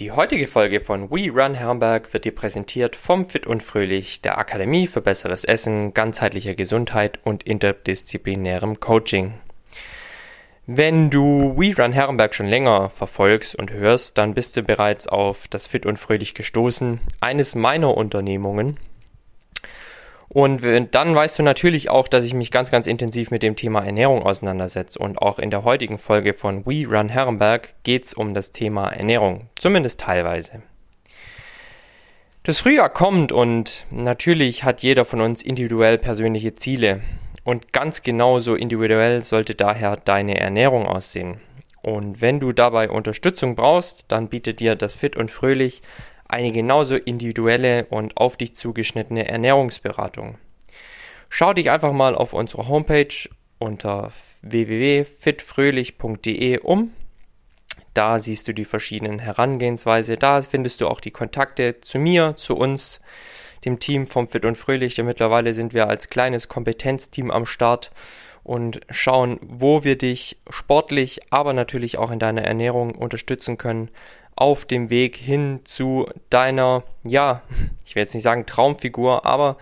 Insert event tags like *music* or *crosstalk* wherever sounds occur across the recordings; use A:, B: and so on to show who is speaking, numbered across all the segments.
A: Die heutige Folge von We Run Herrenberg wird dir präsentiert vom Fit und Fröhlich, der Akademie für besseres Essen, ganzheitlicher Gesundheit und interdisziplinärem Coaching. Wenn du We Run Herrenberg schon länger verfolgst und hörst, dann bist du bereits auf das Fit und Fröhlich gestoßen, eines meiner Unternehmungen, und dann weißt du natürlich auch, dass ich mich ganz, ganz intensiv mit dem Thema Ernährung auseinandersetze. Und auch in der heutigen Folge von We Run Herrenberg geht es um das Thema Ernährung. Zumindest teilweise. Das Frühjahr kommt und natürlich hat jeder von uns individuell persönliche Ziele. Und ganz genauso individuell sollte daher deine Ernährung aussehen. Und wenn du dabei Unterstützung brauchst, dann bietet dir das Fit und Fröhlich eine genauso individuelle und auf dich zugeschnittene Ernährungsberatung. Schau dich einfach mal auf unserer Homepage unter www.fitfröhlich.de um. Da siehst du die verschiedenen Herangehensweise. Da findest du auch die Kontakte zu mir, zu uns, dem Team vom Fit und Fröhlich. Denn mittlerweile sind wir als kleines Kompetenzteam am Start und schauen, wo wir dich sportlich, aber natürlich auch in deiner Ernährung unterstützen können, auf dem Weg hin zu deiner, ja, *laughs* ich will jetzt nicht sagen Traumfigur, aber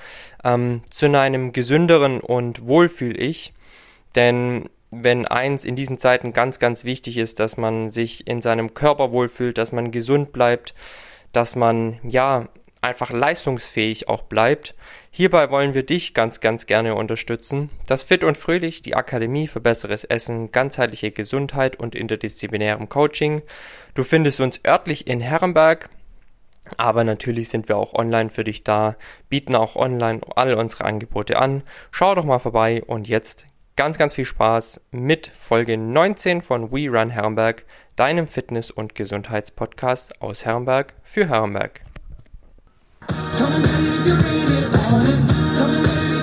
A: ähm, zu einem gesünderen und Wohlfühl-Ich. Denn wenn eins in diesen Zeiten ganz, ganz wichtig ist, dass man sich in seinem Körper wohlfühlt, dass man gesund bleibt, dass man ja einfach leistungsfähig auch bleibt. Hierbei wollen wir dich ganz, ganz gerne unterstützen. Das Fit und Fröhlich, die Akademie für besseres Essen, ganzheitliche Gesundheit und interdisziplinärem Coaching. Du findest uns örtlich in Herrenberg. Aber natürlich sind wir auch online für dich da, bieten auch online all unsere Angebote an. Schau doch mal vorbei und jetzt ganz, ganz viel Spaß mit Folge 19 von We Run Herrenberg, deinem Fitness- und Gesundheitspodcast aus Herrenberg für Herrenberg. Come and baby, rain it, darling. Come and baby.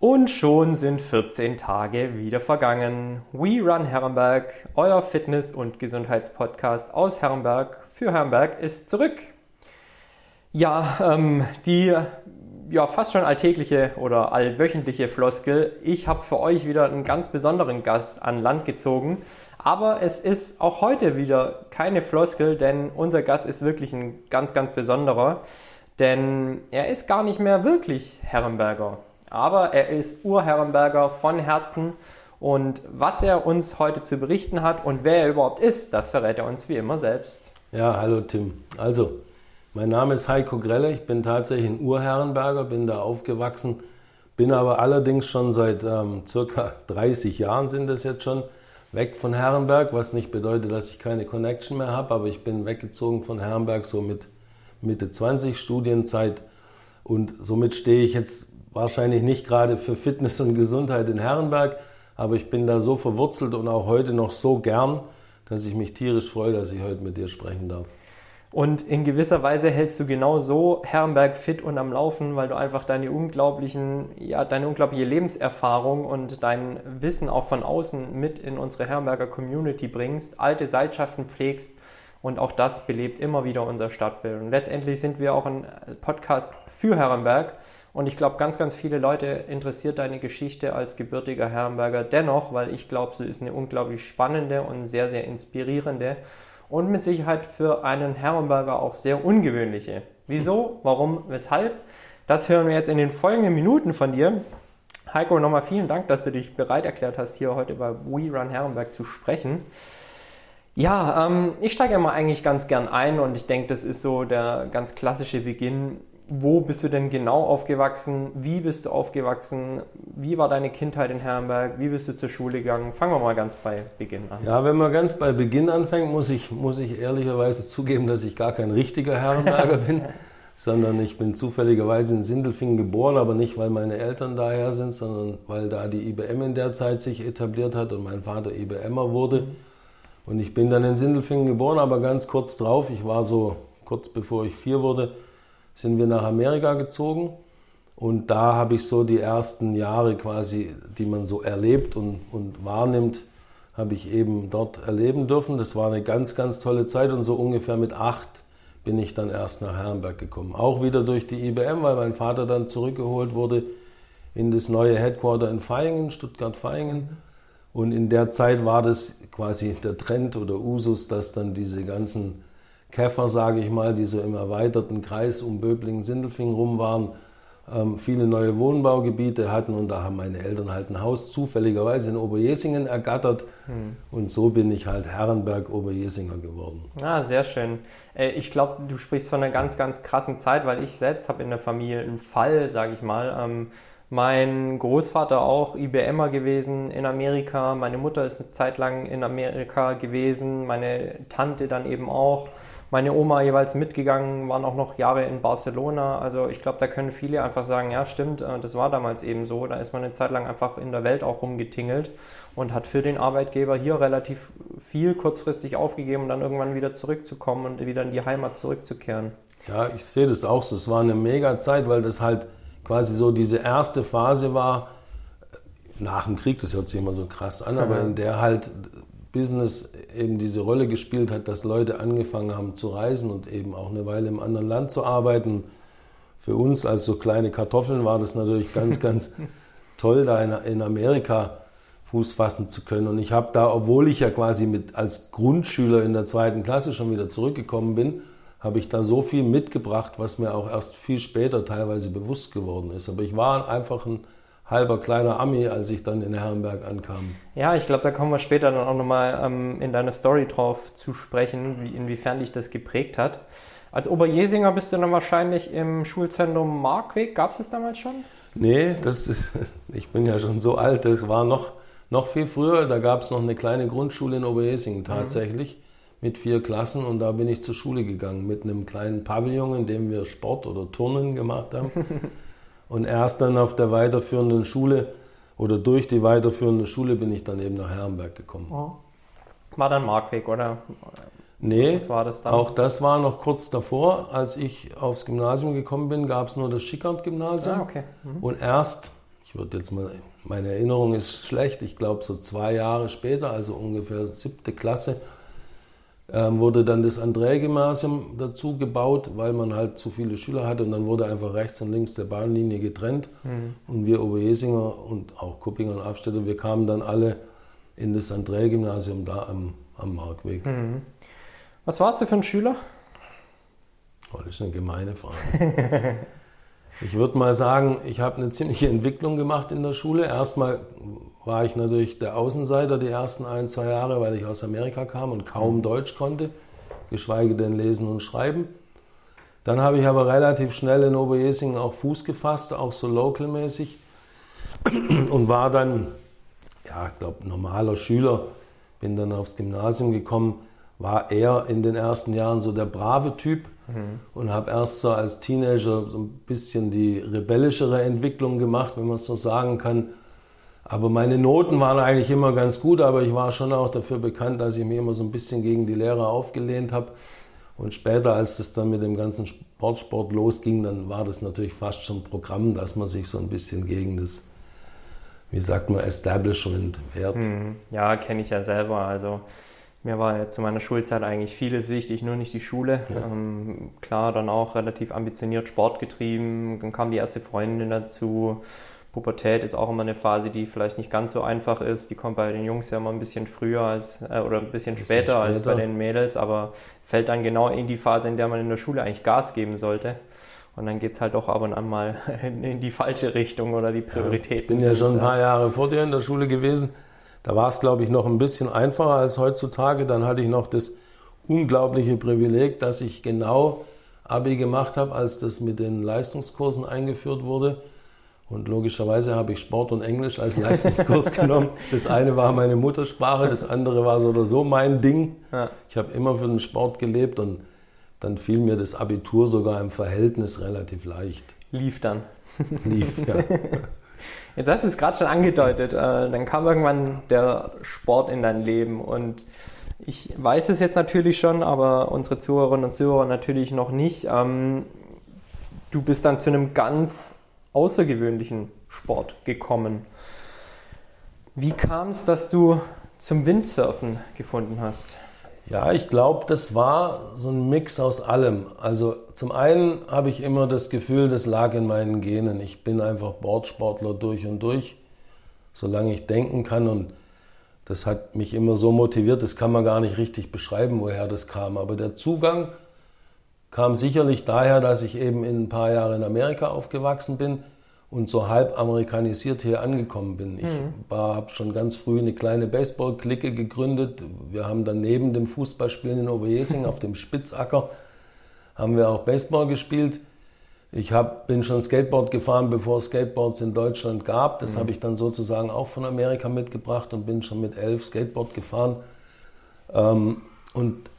A: Und schon sind 14 Tage wieder vergangen. We Run Herrenberg, euer Fitness- und Gesundheitspodcast aus Herrenberg für Herrenberg ist zurück. Ja, ähm, die ja, fast schon alltägliche oder allwöchentliche Floskel. Ich habe für euch wieder einen ganz besonderen Gast an Land gezogen. Aber es ist auch heute wieder keine Floskel, denn unser Gast ist wirklich ein ganz, ganz besonderer. Denn er ist gar nicht mehr wirklich Herrenberger aber er ist Urherrenberger von Herzen und was er uns heute zu berichten hat und wer er überhaupt ist, das verrät er uns wie immer selbst.
B: Ja, hallo Tim. Also, mein Name ist Heiko Grelle, ich bin tatsächlich ein Urherrenberger, bin da aufgewachsen, bin aber allerdings schon seit ähm, circa *laughs* 30 Jahren sind das jetzt schon weg von Herrenberg, was nicht bedeutet, dass ich keine Connection mehr habe, aber ich bin weggezogen von Herrenberg so mit Mitte 20 Studienzeit und somit stehe ich jetzt wahrscheinlich nicht gerade für Fitness und Gesundheit in Herrenberg, aber ich bin da so verwurzelt und auch heute noch so gern, dass ich mich tierisch freue, dass ich heute mit dir sprechen darf.
A: Und in gewisser Weise hältst du genau so Herrenberg fit und am Laufen, weil du einfach deine unglaublichen, ja, deine unglaubliche Lebenserfahrung und dein Wissen auch von außen mit in unsere Herrenberger Community bringst, alte Seilschaften pflegst und auch das belebt immer wieder unser Stadtbild. Und letztendlich sind wir auch ein Podcast für Herrenberg und ich glaube, ganz, ganz viele Leute interessiert deine Geschichte als gebürtiger Herrenberger dennoch, weil ich glaube, sie ist eine unglaublich spannende und sehr, sehr inspirierende und mit Sicherheit für einen Herrenberger auch sehr ungewöhnliche. Wieso, warum, weshalb? Das hören wir jetzt in den folgenden Minuten von dir. Heiko, nochmal vielen Dank, dass du dich bereit erklärt hast, hier heute bei We Run Herrenberg zu sprechen. Ja, ähm, ich steige ja mal eigentlich ganz gern ein und ich denke, das ist so der ganz klassische Beginn wo bist du denn genau aufgewachsen? Wie bist du aufgewachsen? Wie war deine Kindheit in Herrenberg? Wie bist du zur Schule gegangen? Fangen wir mal ganz bei Beginn an.
B: Ja, wenn man ganz bei Beginn anfängt, muss ich, muss ich ehrlicherweise zugeben, dass ich gar kein richtiger Herrenberger *laughs* bin, sondern ich bin zufälligerweise in Sindelfingen geboren, aber nicht, weil meine Eltern daher sind, sondern weil da die IBM in der Zeit sich etabliert hat und mein Vater IBMer wurde. Und ich bin dann in Sindelfingen geboren, aber ganz kurz drauf, ich war so kurz bevor ich vier wurde, sind wir nach Amerika gezogen. Und da habe ich so die ersten Jahre quasi, die man so erlebt und, und wahrnimmt, habe ich eben dort erleben dürfen. Das war eine ganz, ganz tolle Zeit und so ungefähr mit acht bin ich dann erst nach Herrenberg gekommen. Auch wieder durch die IBM, weil mein Vater dann zurückgeholt wurde in das neue Headquarter in Vaihingen, Stuttgart-Vaihingen. Und in der Zeit war das quasi der Trend oder Usus, dass dann diese ganzen Käfer, sage ich mal, die so im erweiterten Kreis um Böblingen-Sindelfingen rum waren, ähm, viele neue Wohnbaugebiete hatten und da haben meine Eltern halt ein Haus zufälligerweise in Oberjesingen ergattert hm. und so bin ich halt Herrenberg-Oberjesinger geworden.
A: Ah, sehr schön. Äh, ich glaube, du sprichst von einer ganz, ganz krassen Zeit, weil ich selbst habe in der Familie einen Fall, sage ich mal. Ähm, mein Großvater auch IBMer gewesen in Amerika, meine Mutter ist eine Zeit lang in Amerika gewesen, meine Tante dann eben auch meine Oma jeweils mitgegangen, waren auch noch Jahre in Barcelona. Also ich glaube, da können viele einfach sagen, ja stimmt, äh, das war damals eben so. Da ist man eine Zeit lang einfach in der Welt auch rumgetingelt und hat für den Arbeitgeber hier relativ viel kurzfristig aufgegeben, um dann irgendwann wieder zurückzukommen und wieder in die Heimat zurückzukehren.
B: Ja, ich sehe das auch so. Es war eine mega Zeit, weil das halt quasi so diese erste Phase war, nach dem Krieg, das hört sich immer so krass an, aber in der halt Business eben diese Rolle gespielt hat, dass Leute angefangen haben zu reisen und eben auch eine Weile im anderen Land zu arbeiten. Für uns als so kleine Kartoffeln war das natürlich ganz, *laughs* ganz toll, da in, Amerika Fuß fassen zu können. Und ich habe da, obwohl ich ja quasi mit als Grundschüler in der zweiten Klasse schon wieder zurückgekommen bin, habe ich da so viel mitgebracht, was mir auch erst viel später teilweise bewusst geworden ist. Aber ich war einfach ein halber kleiner Ami, als ich dann in Herrenberg ankam.
A: Ja, ich glaube, da kommen wir später dann auch nochmal ähm, in deiner Story drauf zu sprechen, wie, inwiefern dich das geprägt hat. Als Oberjesinger bist du dann wahrscheinlich im Schulzentrum Markweg. Gab es das damals schon?
B: Nee, das ist, *laughs* ich bin ja schon so alt, das war noch, noch viel früher. Da gab es noch eine kleine Grundschule in Oberjesingen tatsächlich mhm. mit vier Klassen und da bin ich zur Schule gegangen mit einem kleinen Pavillon, in dem wir Sport oder Turnen gemacht haben. *laughs* Und erst dann auf der weiterführenden Schule oder durch die weiterführende Schule bin ich dann eben nach Herrenberg gekommen. Oh.
A: War dann Markweg, oder?
B: Nee, Was war das dann? auch das war noch kurz davor. Als ich aufs Gymnasium gekommen bin, gab es nur das Schickert-Gymnasium. Ah, okay. Mhm. Und erst, ich würde jetzt mal, meine Erinnerung ist schlecht, ich glaube so zwei Jahre später, also ungefähr siebte Klasse, ähm, wurde dann das André-Gymnasium dazu gebaut, weil man halt zu viele Schüler hatte und dann wurde einfach rechts und links der Bahnlinie getrennt. Mhm. Und wir Oberjesinger und auch Kuppinger und Abstädter, wir kamen dann alle in das André-Gymnasium da am, am Markweg. Mhm.
A: Was warst du für ein Schüler?
B: Oh, das ist eine gemeine Frage. *laughs* ich würde mal sagen, ich habe eine ziemliche Entwicklung gemacht in der Schule. Erstmal war ich natürlich der Außenseiter die ersten ein, zwei Jahre, weil ich aus Amerika kam und kaum mhm. Deutsch konnte, geschweige denn lesen und schreiben. Dann habe ich aber relativ schnell in Oberjesingen auch Fuß gefasst, auch so localmäßig *clears throat* und war dann, ja, ich glaube, normaler Schüler, bin dann aufs Gymnasium gekommen, war eher in den ersten Jahren so der brave Typ mhm. und habe erst so als Teenager so ein bisschen die rebellischere Entwicklung gemacht, wenn man es so sagen kann, aber meine Noten waren eigentlich immer ganz gut, aber ich war schon auch dafür bekannt, dass ich mich immer so ein bisschen gegen die Lehrer aufgelehnt habe. Und später, als das dann mit dem ganzen Sportsport losging, dann war das natürlich fast schon Programm, dass man sich so ein bisschen gegen das, wie sagt man, Establishment wehrt. Hm,
A: ja, kenne ich ja selber. Also mir war ja zu meiner Schulzeit eigentlich vieles wichtig, nur nicht die Schule. Ja. Ähm, klar, dann auch relativ ambitioniert Sport getrieben. Dann kam die erste Freundin dazu. Pubertät ist auch immer eine Phase, die vielleicht nicht ganz so einfach ist. Die kommt bei den Jungs ja immer ein bisschen früher als, äh, oder ein bisschen, bisschen später, später, als bei den Mädels, aber fällt dann genau in die Phase, in der man in der Schule eigentlich Gas geben sollte. Und dann geht es halt doch ab und an mal *laughs* in die falsche Richtung oder die Prioritäten.
B: Ja, ich bin ja schon ein paar Jahre vor dir in der Schule gewesen. Da war es, glaube ich, noch ein bisschen einfacher als heutzutage. Dann hatte ich noch das unglaubliche Privileg, dass ich genau Abi gemacht habe, als das mit den Leistungskursen eingeführt wurde. Und logischerweise habe ich Sport und Englisch als Leistungskurs *laughs* genommen. Das eine war meine Muttersprache, das andere war so oder so mein Ding. Ja. Ich habe immer für den Sport gelebt und dann fiel mir das Abitur sogar im Verhältnis relativ leicht.
A: Lief dann.
B: Lief, ja. *laughs*
A: Jetzt hast du es gerade schon angedeutet. Äh, dann kam irgendwann der Sport in dein Leben und ich weiß es jetzt natürlich schon, aber unsere Zuhörerinnen und Zuhörer natürlich noch nicht. Ähm, du bist dann zu einem ganz außergewöhnlichen Sport gekommen. Wie kam es, dass du zum Windsurfen gefunden hast?
B: Ja, ich glaube, das war so ein Mix aus allem. Also zum einen habe ich immer das Gefühl, das lag in meinen Genen. Ich bin einfach Bordsportler durch und durch, solange ich denken kann. Und das hat mich immer so motiviert, das kann man gar nicht richtig beschreiben, woher das kam. Aber der Zugang kam sicherlich daher, dass ich eben in ein paar Jahre in Amerika aufgewachsen bin und so halb amerikanisiert hier angekommen bin. Ich mhm. habe schon ganz früh eine kleine Baseball-Clique gegründet. Wir haben dann neben dem Fußballspielen in Oberjesing auf dem Spitzacker haben wir auch Baseball gespielt. Ich hab, bin schon Skateboard gefahren, bevor es Skateboards in Deutschland gab. Das mhm. habe ich dann sozusagen auch von Amerika mitgebracht und bin schon mit elf Skateboard gefahren. Ähm, und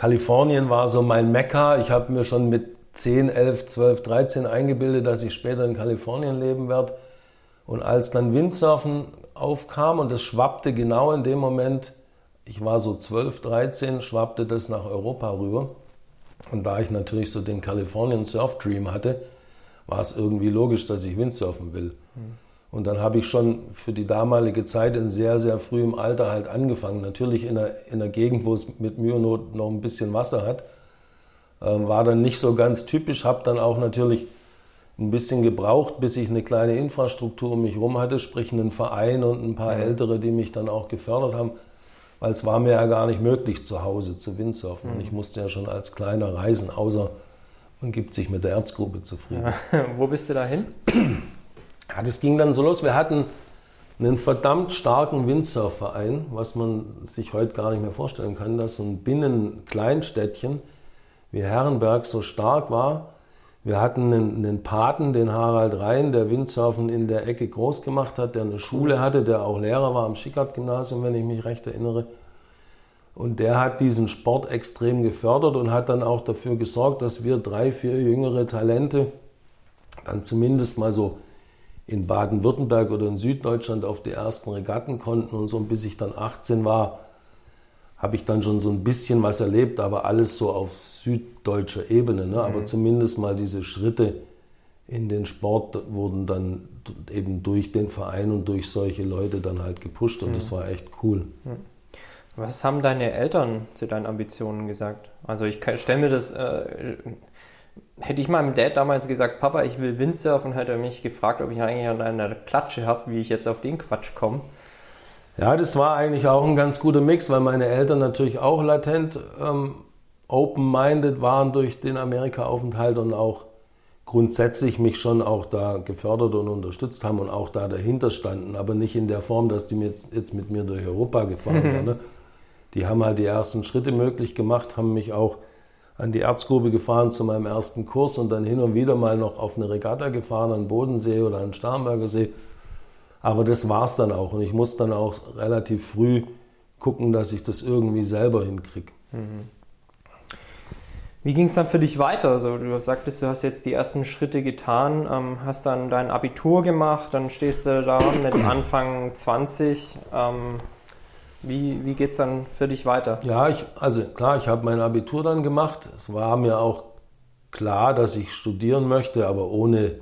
B: Kalifornien war so mein Mekka. Ich habe mir schon mit 10, 11, 12, 13 eingebildet, dass ich später in Kalifornien leben werde. Und als dann Windsurfen aufkam und es schwappte genau in dem Moment, ich war so 12, 13, schwappte das nach Europa rüber. Und da ich natürlich so den Californian Surf Dream hatte, war es irgendwie logisch, dass ich Windsurfen will. Mhm. Und dann habe ich schon für die damalige Zeit in sehr, sehr frühem Alter halt angefangen. Natürlich in einer, in einer Gegend, wo es mit Mühe und Not noch ein bisschen Wasser hat. Ähm, war dann nicht so ganz typisch, habe dann auch natürlich ein bisschen gebraucht, bis ich eine kleine Infrastruktur um mich herum hatte, sprich einen Verein und ein paar Ältere, die mich dann auch gefördert haben, weil es war mir ja gar nicht möglich, zu Hause zu Windsurfen. Mhm. Und ich musste ja schon als Kleiner reisen, außer man gibt sich mit der Erzgruppe zufrieden.
A: Ja. *laughs* Wo bist du da hin? *clears throat*
B: Ja, das ging dann so los. Wir hatten einen verdammt starken Windsurfverein, was man sich heute gar nicht mehr vorstellen kann, dass so ein Binnen-Kleinstädtchen wie Herrenberg so stark war. Wir hatten einen, einen, Paten, den Harald Rhein, der Windsurfen in der Ecke groß gemacht hat, der eine Schule hatte, der auch Lehrer war am Schickert-Gymnasium, wenn ich mich recht erinnere. Und der hat diesen Sport extrem gefördert und hat dann auch dafür gesorgt, dass wir drei, vier jüngere Talente dann zumindest mal so in Baden-Württemberg oder in Süddeutschland auf die ersten Regatten konnten und so. Und bis ich dann 18 war, habe ich dann schon so ein bisschen was erlebt, aber alles so auf süddeutscher Ebene. Ne? Aber mhm. zumindest mal diese Schritte in den Sport wurden dann eben durch den Verein und durch solche Leute dann halt gepusht und mhm. das war echt cool. Mhm.
A: Was haben deine Eltern zu deinen Ambitionen gesagt? Also ich stelle mir das, äh, hätte ich meinem Dad damals gesagt, Papa, ich will Windsurfen, hätte er mich gefragt, ob ich eigentlich an einer Klatsche habe, wie ich jetzt auf den Quatsch komme.
B: Ja, das war eigentlich auch ein ganz guter Mix, weil meine Eltern natürlich auch latent ähm, open-minded waren durch den Amerika-Aufenthalt und auch grundsätzlich mich schon auch da gefördert und unterstützt haben und auch da dahinter standen, aber nicht in der Form, dass die jetzt, jetzt mit mir durch Europa gefahren mhm. *laughs* wären. Ne? Die haben halt die ersten Schritte möglich gemacht, haben mich auch an die Erzgrube gefahren zu meinem ersten Kurs und dann hin und wieder mal noch auf eine Regatta gefahren an Bodensee oder an Starnberger See aber das war es dann auch. Und ich musste dann auch relativ früh gucken, dass ich das irgendwie selber hinkriege. Mhm.
A: Wie ging es dann für dich weiter? Also du sagtest, du hast jetzt die ersten Schritte getan, ähm, hast dann dein Abitur gemacht, dann stehst du da mit Anfang 20. Ähm, wie wie geht es dann für dich weiter?
B: Ja, ich, also klar, ich habe mein Abitur dann gemacht. Es war mir auch klar, dass ich studieren möchte, aber ohne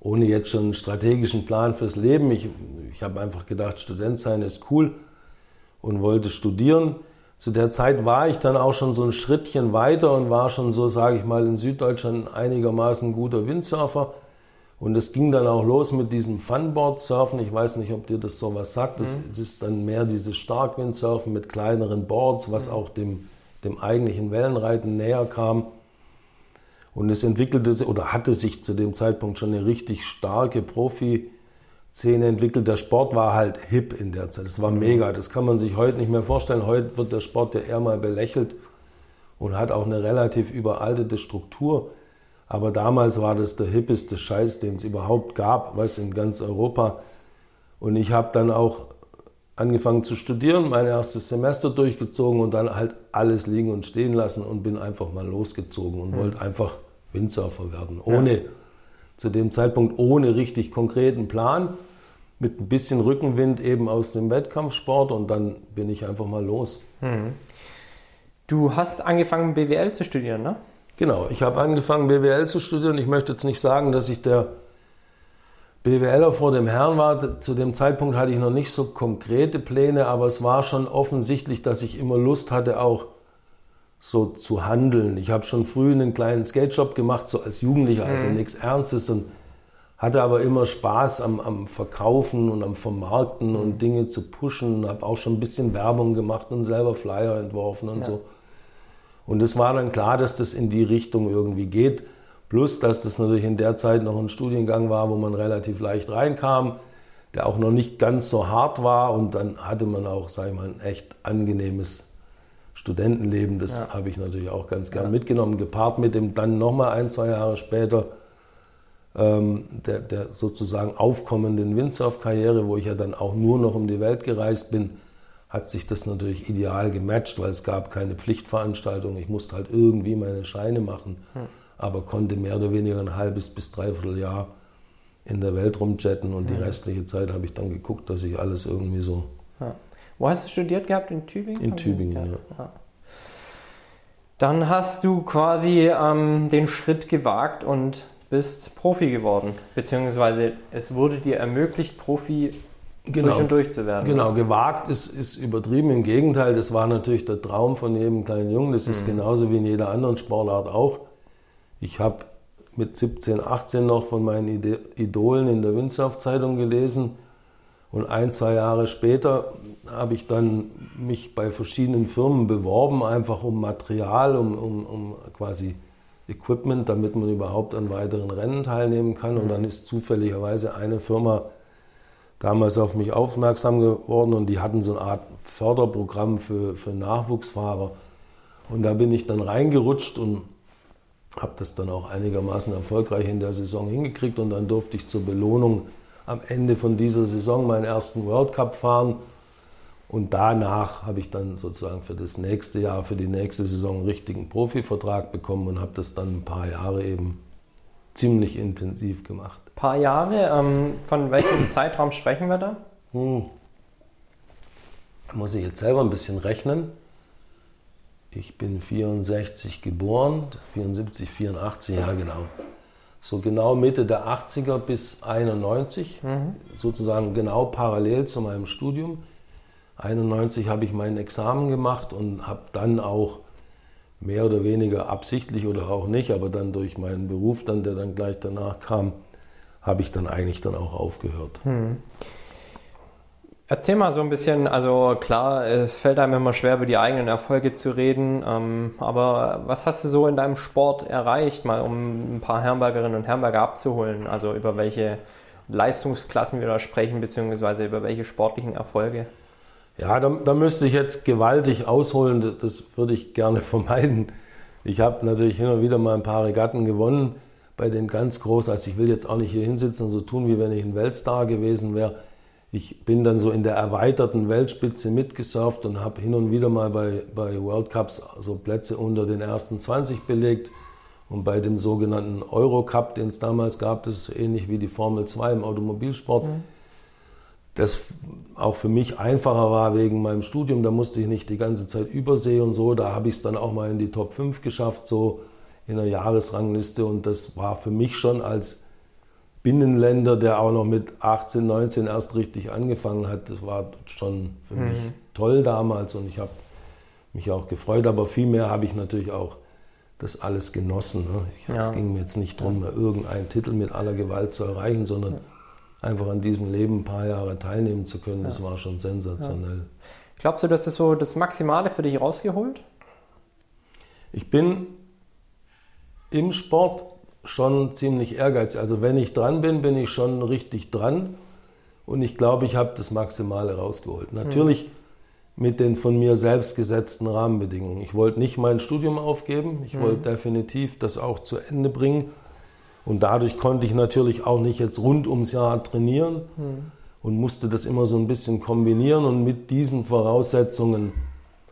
B: ohne jetzt schon einen strategischen Plan fürs Leben. Ich, ich habe einfach gedacht, Student sein ist cool und wollte studieren. Zu der Zeit war ich dann auch schon so ein Schrittchen weiter und war schon so, sage ich mal, in Süddeutschland einigermaßen guter Windsurfer. Und es ging dann auch los mit diesem Funboard-Surfen. Ich weiß nicht, ob dir das so was sagt. Das mhm. ist dann mehr dieses Starkwindsurfen mit kleineren Boards, was auch dem, dem eigentlichen Wellenreiten näher kam. Und es entwickelte oder hatte sich zu dem Zeitpunkt schon eine richtig starke Profi-Szene entwickelt. Der Sport war halt hip in der Zeit. Es war mega. Das kann man sich heute nicht mehr vorstellen. Heute wird der Sport ja eher mal belächelt und hat auch eine relativ überaltete Struktur. Aber damals war das der hippeste Scheiß, den es überhaupt gab, was in ganz Europa. Und ich habe dann auch angefangen zu studieren, mein erstes Semester durchgezogen und dann halt alles liegen und stehen lassen und bin einfach mal losgezogen und mhm. wollte einfach Windsurfer werden, ohne ja. zu dem Zeitpunkt ohne richtig konkreten Plan, mit ein bisschen Rückenwind eben aus dem Wettkampfsport und dann bin ich einfach mal los. Mhm.
A: Du hast angefangen BWL zu studieren, ne?
B: Genau, ich habe angefangen BWL zu studieren. Ich möchte jetzt nicht sagen, dass ich der BWLer vor dem Herrn war. Zu dem Zeitpunkt hatte ich noch nicht so konkrete Pläne, aber es war schon offensichtlich, dass ich immer Lust hatte, auch so zu handeln. Ich habe schon früh einen kleinen Skate-Shop gemacht, so als Jugendlicher, also mhm. nichts Ernstes und hatte aber immer Spaß am, am Verkaufen und am Vermarkten und mhm. Dinge zu pushen. Habe auch schon ein bisschen Werbung gemacht und selber Flyer entworfen und ja. so. Und es war dann klar, dass das in die Richtung irgendwie geht. Plus, dass das natürlich in der Zeit noch ein Studiengang war, wo man relativ leicht reinkam, der auch noch nicht ganz so hart war. Und dann hatte man auch, sag ich mal, ein echt angenehmes Studentenleben. Das ja. habe ich natürlich auch ganz gern ja. mitgenommen, gepaart mit dem dann nochmal ein, zwei Jahre später ähm, der, der sozusagen aufkommenden Windsurf-Karriere, wo ich ja dann auch nur noch um die Welt gereist bin hat sich das natürlich ideal gematcht, weil es gab keine Pflichtveranstaltung. Ich musste halt irgendwie meine Scheine machen, hm. aber konnte mehr oder weniger ein halbes bis dreiviertel Jahr in der Welt rumjetten und hm. die restliche Zeit habe ich dann geguckt, dass ich alles irgendwie so.
A: Ja. Wo hast du studiert gehabt? In Tübingen?
B: In Tübingen, ja. ja.
A: Dann hast du quasi ähm, den Schritt gewagt und bist Profi geworden, beziehungsweise es wurde dir ermöglicht, Profi genau, durch und durch zu werden.
B: Genau, gewagt ist, ist übertrieben. Im Gegenteil, das war natürlich der Traum von jedem kleinen Jungen. Das ist mhm. genauso wie in jeder anderen Sportart auch. Ich habe mit 17, 18 noch von meinen Idolen in der Windsurf-Zeitung gelesen. Und ein, zwei Jahre später habe ich dann mich bei verschiedenen Firmen beworben, einfach um Material, um, um, um quasi Equipment, damit man überhaupt an weiteren Rennen teilnehmen kann. Und mhm. dann ist zufälligerweise eine Firma damals auf mich aufmerksam geworden und die hatten so eine Art Förderprogramm für, für Nachwuchsfahrer. Und da bin ich dann reingerutscht und habe das dann auch einigermaßen erfolgreich in der Saison hingekriegt und dann durfte ich zur Belohnung am Ende von dieser Saison meinen ersten World Cup fahren. Und danach habe ich dann sozusagen für das nächste Jahr, für die nächste Saison einen richtigen Profivertrag bekommen und habe das dann ein paar Jahre eben ziemlich intensiv gemacht
A: paar Jahre. Ähm, von welchem *clears throat* Zeitraum sprechen wir da? Hm.
B: Muss ich jetzt selber ein bisschen rechnen. Ich bin 64 geboren, 74, 84, ja genau. So genau Mitte der 80er bis 91, mhm. sozusagen genau parallel zu meinem Studium. 91 habe ich mein Examen gemacht und habe dann auch mehr oder weniger absichtlich oder auch nicht, aber dann durch meinen Beruf, dann, der dann gleich danach kam, habe ich dann eigentlich dann auch aufgehört. Hm.
A: Erzähl mal so ein bisschen, also klar, es fällt einem immer schwer, über die eigenen Erfolge zu reden, ähm, aber was hast du so in deinem Sport erreicht, mal um ein paar Herrenbergerinnen und Herrenberger abzuholen? Also über welche Leistungsklassen wir da sprechen, beziehungsweise über welche sportlichen Erfolge?
B: Ja, da, da müsste ich jetzt gewaltig ausholen, das, das würde ich gerne *laughs* vermeiden. Ich habe natürlich hin und wieder mal ein paar Regatten gewonnen bei den ganz Großen. Also ich will jetzt auch nicht hier hinsitzen und so tun, wie wenn ich ein Weltstar gewesen wäre. Ich bin dann so in der erweiterten Weltspitze mitgesurft und habe hin und wieder mal bei, bei World Cups so Plätze unter den ersten 20 belegt. Und bei dem sogenannten Eurocup, den es damals gab, das ist ähnlich wie die Formel 2 im Automobilsport, mhm. das auch für mich einfacher war wegen meinem Studium. Da musste ich nicht die ganze Zeit übersee und so. Da habe ich es dann auch mal in die Top 5 geschafft, so in der Jahresrangliste und das war für mich schon als Binnenländer, der auch noch mit 18, 19 erst richtig angefangen hat, das war schon für mhm. mich toll damals und ich habe mich auch gefreut, aber vielmehr habe ich natürlich auch das alles genossen. Ne? Ich, ja. Es ging mir jetzt nicht darum, ja. irgendeinen Titel mit aller Gewalt zu erreichen, sondern ja. einfach an diesem Leben ein paar Jahre teilnehmen zu können, das war schon sensationell.
A: Glaubst du, dass das so das Maximale für dich rausgeholt?
B: Ich bin im Sport schon ziemlich ehrgeizig. Also wenn ich dran bin, bin ich schon richtig dran. Und ich glaube, ich habe das Maximale rausgeholt. Natürlich mhm. mit den von mir selbst gesetzten Rahmenbedingungen. Ich wollte nicht mein Studium aufgeben. Ich mhm. wollte definitiv das auch zu Ende bringen. Und dadurch konnte ich natürlich auch nicht jetzt rund ums Jahr trainieren mhm. und musste das immer so ein bisschen kombinieren. Und mit diesen Voraussetzungen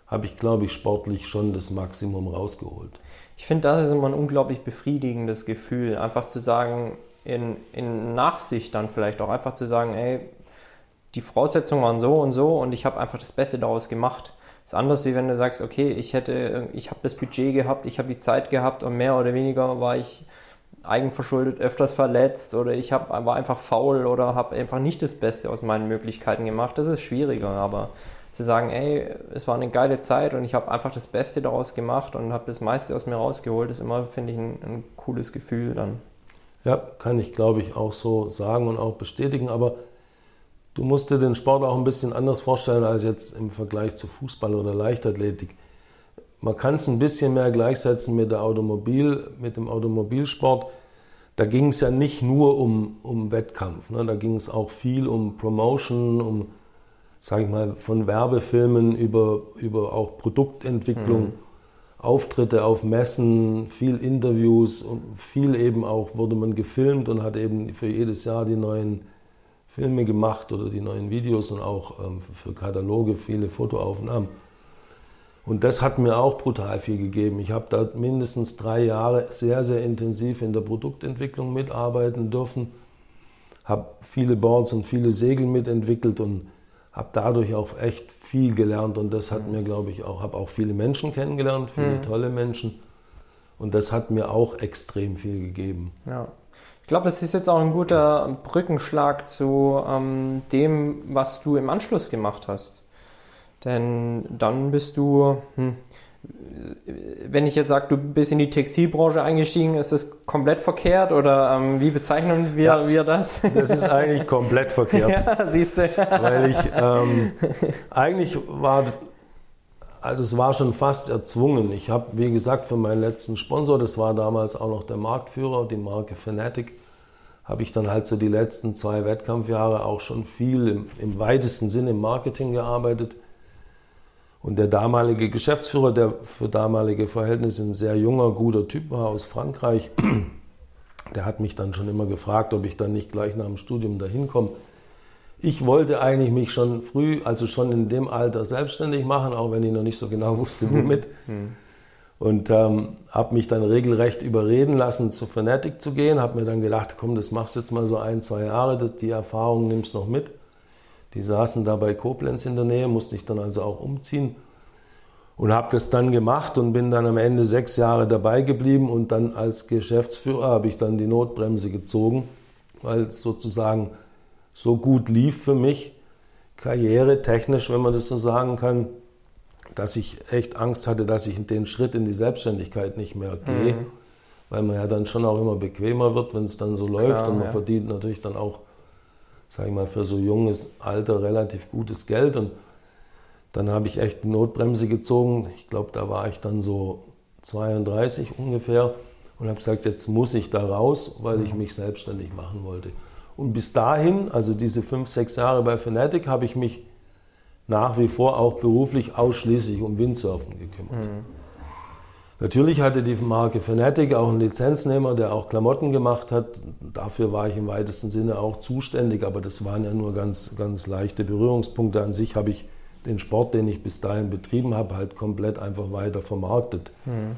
B: habe ich, glaube ich, sportlich schon das Maximum rausgeholt.
A: Ich finde, das ist immer ein unglaublich befriedigendes Gefühl, einfach zu sagen, in, in Nachsicht dann vielleicht auch einfach zu sagen, ey, die Voraussetzungen waren so und so und ich habe einfach das Beste daraus gemacht. Ist anders, wie wenn du sagst, okay, ich hätte, ich habe das Budget gehabt, ich habe die Zeit gehabt und mehr oder weniger war ich eigenverschuldet öfters verletzt oder ich hab, war einfach faul oder habe einfach nicht das Beste aus meinen Möglichkeiten gemacht. Das ist schwieriger, aber zu sagen, ey, es war eine geile Zeit und ich habe einfach das Beste daraus gemacht und habe das meiste aus mir rausgeholt, ist immer, finde ich, ein, ein cooles Gefühl dann.
B: Ja, kann ich, glaube ich, auch so sagen und auch bestätigen, aber du musst dir den Sport auch ein bisschen anders vorstellen als jetzt im Vergleich zu Fußball oder Leichtathletik. Man kann es ein bisschen mehr gleichsetzen mit, der Automobil, mit dem Automobilsport. Da ging es ja nicht nur um, um Wettkampf, ne? da ging es auch viel um Promotion, um sage ich mal, von Werbefilmen über, über auch Produktentwicklung, mhm. Auftritte auf Messen, viel Interviews und viel eben auch wurde man gefilmt und hat eben für jedes Jahr die neuen Filme gemacht oder die neuen Videos und auch ähm, für Kataloge viele Fotoaufnahmen. Und das hat mir auch brutal viel gegeben. Ich habe da mindestens drei Jahre sehr, sehr intensiv in der Produktentwicklung mitarbeiten dürfen, habe viele Boards und viele Segel mitentwickelt und habe dadurch auch echt viel gelernt und das hat mir, glaube ich, auch, habe auch viele Menschen kennengelernt, viele mhm. tolle Menschen und das hat mir auch extrem viel gegeben.
A: Ja. Ich glaube, das ist jetzt auch ein guter Brückenschlag zu ähm, dem, was du im Anschluss gemacht hast. Denn dann bist du, hm, wenn ich jetzt sage, du bist in die Textilbranche eingestiegen, ist das komplett verkehrt oder ähm, wie bezeichnen wir, ja, wir das?
B: Das ist eigentlich komplett verkehrt. *laughs* ja, siehst du. Weil ich ähm, eigentlich war, also es war schon fast erzwungen. Ich habe, wie gesagt, für meinen letzten Sponsor, das war damals auch noch der Marktführer, die Marke Fanatic, habe ich dann halt so die letzten zwei Wettkampfjahre auch schon viel im, im weitesten Sinne im Marketing gearbeitet und der damalige Geschäftsführer, der für damalige Verhältnisse ein sehr junger, guter Typ war aus Frankreich, *clears throat* der hat mich dann schon immer gefragt, ob ich dann nicht gleich nach dem Studium dahin komme. Ich wollte eigentlich mich schon früh, also schon in dem Alter selbstständig machen, auch wenn ich noch nicht so genau *laughs* wusste, womit. *laughs* Hm. Und ähm, habe mich dann regelrecht überreden lassen, zu Fanatic zu gehen. Habe mir dann gedacht, komm, das machst du jetzt mal so ein, zwei Jahre, die Erfahrung nimmst noch mit. Die saßen da bei Koblenz in der Nähe, musste ich dann also auch umziehen und habe das dann gemacht und bin dann am Ende sechs Jahre dabei geblieben und dann als Geschäftsführer habe ich dann die Notbremse gezogen, weil es sozusagen so gut lief für mich, karrieretechnisch, wenn man das so sagen kann, dass ich echt Angst hatte, dass ich den Schritt in die Selbstständigkeit nicht mehr gehe, mhm. weil man ja dann schon auch immer bequemer wird, wenn es dann so läuft Klar, und man ja. verdient natürlich dann auch sage ich mal, für so junges Alter relativ gutes Geld. Und dann habe ich echt die Notbremse gezogen. Ich glaube, da war ich dann so 32 ungefähr und habe gesagt, jetzt muss ich da raus, weil ich mhm. mich selbstständig machen wollte. Und bis dahin, also diese fünf, sechs Jahre bei Fnatic, habe ich mich nach wie vor auch beruflich ausschließlich um Windsurfen gekümmert. Mhm. Natürlich hatte die Marke Fanatic auch einen Lizenznehmer, der auch Klamotten gemacht hat. Dafür war ich im weitesten Sinne auch zuständig, aber das waren ja nur ganz, ganz leichte Berührungspunkte. An sich habe ich den Sport, den ich bis dahin betrieben habe, halt komplett einfach weiter vermarktet. Mhm.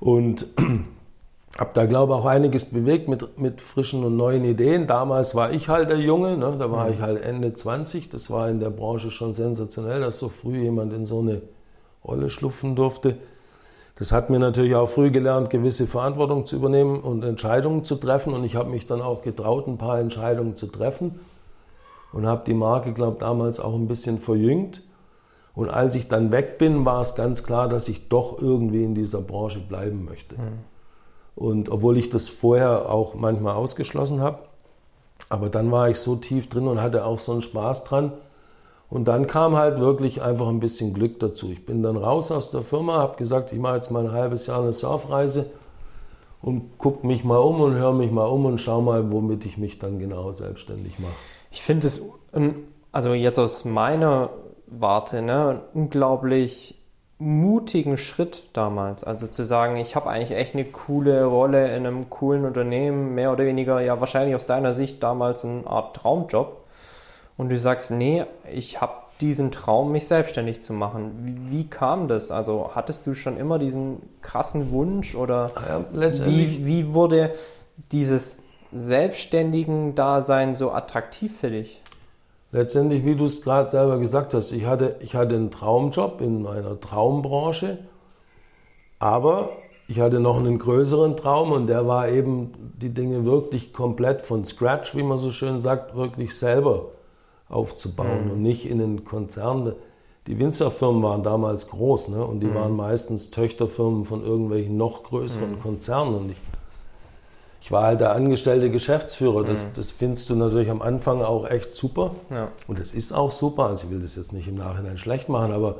B: Und *clears throat* habe da, glaube ich, auch einiges bewegt mit, mit frischen und neuen Ideen. Damals war ich halt der Junge, ne? da war mhm. ich halt Ende 20. Das war in der Branche schon sensationell, dass so früh jemand in so eine Rolle schlupfen durfte. Das hat mir natürlich auch früh gelernt, gewisse Verantwortung zu übernehmen und Entscheidungen zu treffen. Und ich habe mich dann auch getraut, ein paar Entscheidungen zu treffen und habe die Marke, glaube ich, damals auch ein bisschen verjüngt. Und als ich dann weg bin, war es ganz klar, dass ich doch irgendwie in dieser Branche bleiben möchte. Mhm. Und obwohl ich das vorher auch manchmal ausgeschlossen habe, aber dann war ich so tief drin und hatte auch so einen Spaß dran, und dann kam halt wirklich einfach ein bisschen Glück dazu. Ich bin dann raus aus der Firma, habe gesagt, ich mache jetzt mal ein halbes Jahr eine Surfreise und gucke mich mal um und höre mich mal um und schau mal, womit ich mich dann genau selbstständig mache.
A: Ich finde es, also jetzt aus meiner Warte, ne, unglaublich mutigen Schritt damals. Also zu sagen, ich habe eigentlich echt eine coole Rolle in einem coolen Unternehmen, mehr oder weniger, ja wahrscheinlich aus deiner Sicht damals eine Art Traumjob und du sagst, nee, ich habe diesen Traum, mich selbstständig zu machen. Wie, wie, kam das? Also hattest du schon immer diesen krassen Wunsch oder ja, wie, wie wurde dieses selbstständigen Dasein so attraktiv für dich?
B: Letztendlich, wie du es gerade selber gesagt hast, ich hatte, ich hatte einen Traumjob in meiner Traumbranche, aber ich hatte noch einen größeren Traum und der war eben, die Dinge wirklich komplett von Scratch, wie man so schön sagt, wirklich selber aufzubauen mhm. und nicht in einen Konzern. Die Windsurf-Firmen waren damals groß ne? und die mhm. waren meistens Töchterfirmen von irgendwelchen noch größeren mhm. Konzernen. Und ich, ich war halt der angestellte Geschäftsführer. Das, mhm. das findest du natürlich am Anfang auch echt super. Ja. Und das ist auch super. Also ich will das jetzt nicht im Nachhinein schlecht machen, aber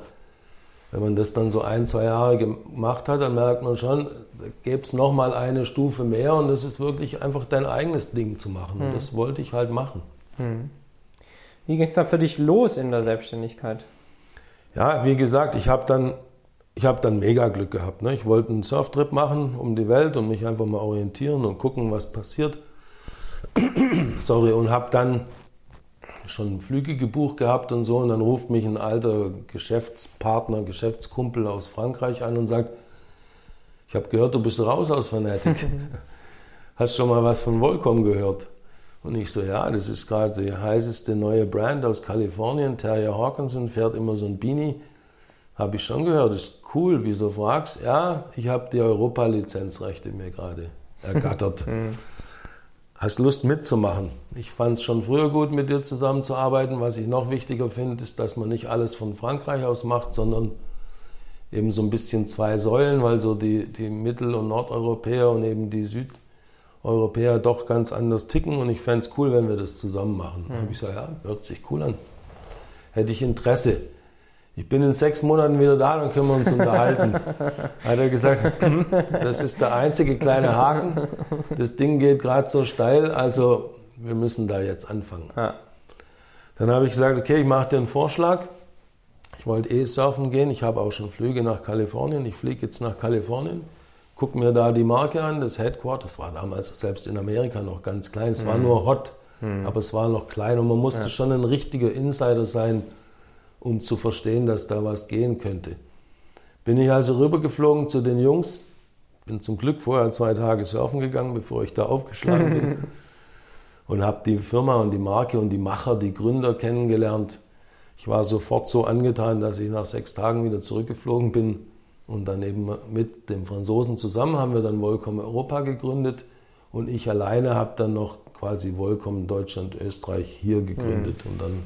B: wenn man das dann so ein, zwei Jahre gemacht hat, dann merkt man schon, da gäbe es nochmal eine Stufe mehr und das ist wirklich einfach dein eigenes Ding zu machen. Und mhm. das wollte ich halt machen. Mhm.
A: Wie ging es da für dich los in der Selbstständigkeit?
B: ja, wie gesagt, ich habe dann, hab dann mega Glück gehabt. Ne? Ich wollte einen Surftrip machen um die Welt und mich einfach mal orientieren und gucken, was passiert. *clears throat* Sorry, und habe dann schon Flüge gebucht gehabt und so. Und dann ruft mich ein alter Geschäftspartner, Geschäftskumpel aus Frankreich an und sagt, ich habe gehört, du bist raus aus Fanatic. *laughs* Hast schon mal was von Volcom gehört? Und ich so, ja, das ist gerade die heißeste neue Brand aus Kalifornien. Terrier Hawkinson fährt immer so ein Beanie. Habe ich schon gehört, ist cool. Wieso fragst? Ja, ich habe die Europa-Lizenzrechte mir gerade ergattert. *laughs* Mhm. Hast Lust mitzumachen? Ich fand es schon früher gut, mit dir zusammenzuarbeiten. Was ich noch wichtiger finde, ist, dass man nicht alles von Frankreich aus macht, sondern eben so ein bisschen zwei Säulen, weil so die, die Mittel- und Nordeuropäer und eben die Süd- Europäer doch ganz anders ticken und ich fände es cool, wenn wir das zusammen machen. Mhm. habe ich gesagt, ja, hört sich cool an. Hätte ich Interesse. Ich bin in sechs Monaten wieder da, dann können wir uns unterhalten. *laughs* Hat er gesagt, hm, das ist der einzige kleine Haken. Das Ding geht gerade so steil, also wir müssen da jetzt anfangen. Ja. Dann habe ich gesagt, okay, ich mache dir einen Vorschlag. Ich wollte eh surfen gehen. Ich habe auch schon Flüge nach Kalifornien. Ich fliege jetzt nach Kalifornien guck mir da die Marke an, das Headquarter, das war damals selbst in Amerika noch ganz klein, es mhm. war nur hot, mhm. aber es war noch klein und man musste ja. schon ein richtiger Insider sein, um zu verstehen, dass da was gehen könnte. Bin ich also rübergeflogen zu den Jungs, bin zum Glück vorher zwei Tage surfen gegangen, bevor ich da aufgeschlagen bin *laughs* und habe die Firma und die Marke und die Macher, die Gründer kennengelernt. Ich war sofort so angetan, dass ich nach sechs Tagen wieder zurückgeflogen bin und dann eben mit dem Franzosen zusammen haben wir dann Volcom Europa gegründet und ich alleine habe dann noch quasi Volcom Deutschland, Österreich hier gegründet mhm. und dann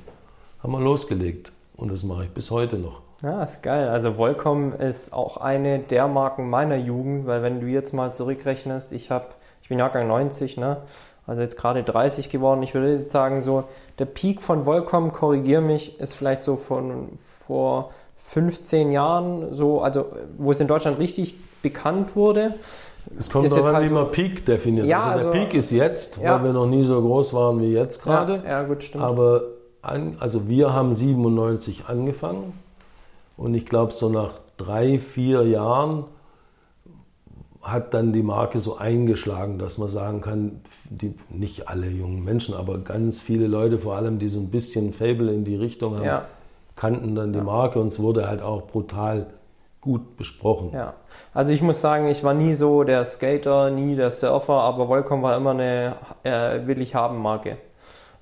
B: haben wir losgelegt und das mache ich bis heute noch.
A: Ja, ist geil. Also Volcom ist auch eine der Marken meiner Jugend, weil wenn du jetzt mal zurückrechnest, ich habe, ich bin Jahrgang 90, ne? Also jetzt gerade 30 geworden. Ich würde jetzt sagen, so der Peak von Volcom, korrigier mich, ist vielleicht so von vor 15 Jahren, so, also wo es in Deutschland richtig bekannt wurde.
B: Es kommt darauf an, halt wie man Peak definiert. Ja, also, also der Peak ist jetzt, ja. weil wir noch nie so groß waren wie jetzt gerade.
A: Ja, ja, gut, stimmt.
B: Aber an, also wir haben 97 angefangen und ich glaube so nach drei, vier Jahren hat dann die Marke so eingeschlagen, dass man sagen kann, die, nicht alle jungen Menschen, aber ganz viele Leute, vor allem, die so ein bisschen Fable in die Richtung haben, ja kannten dann die Marke und es wurde halt auch brutal gut besprochen.
A: Ja, also ich muss sagen, ich war nie so der Skater, nie der Surfer, aber Volcom war immer eine äh, will ich haben Marke.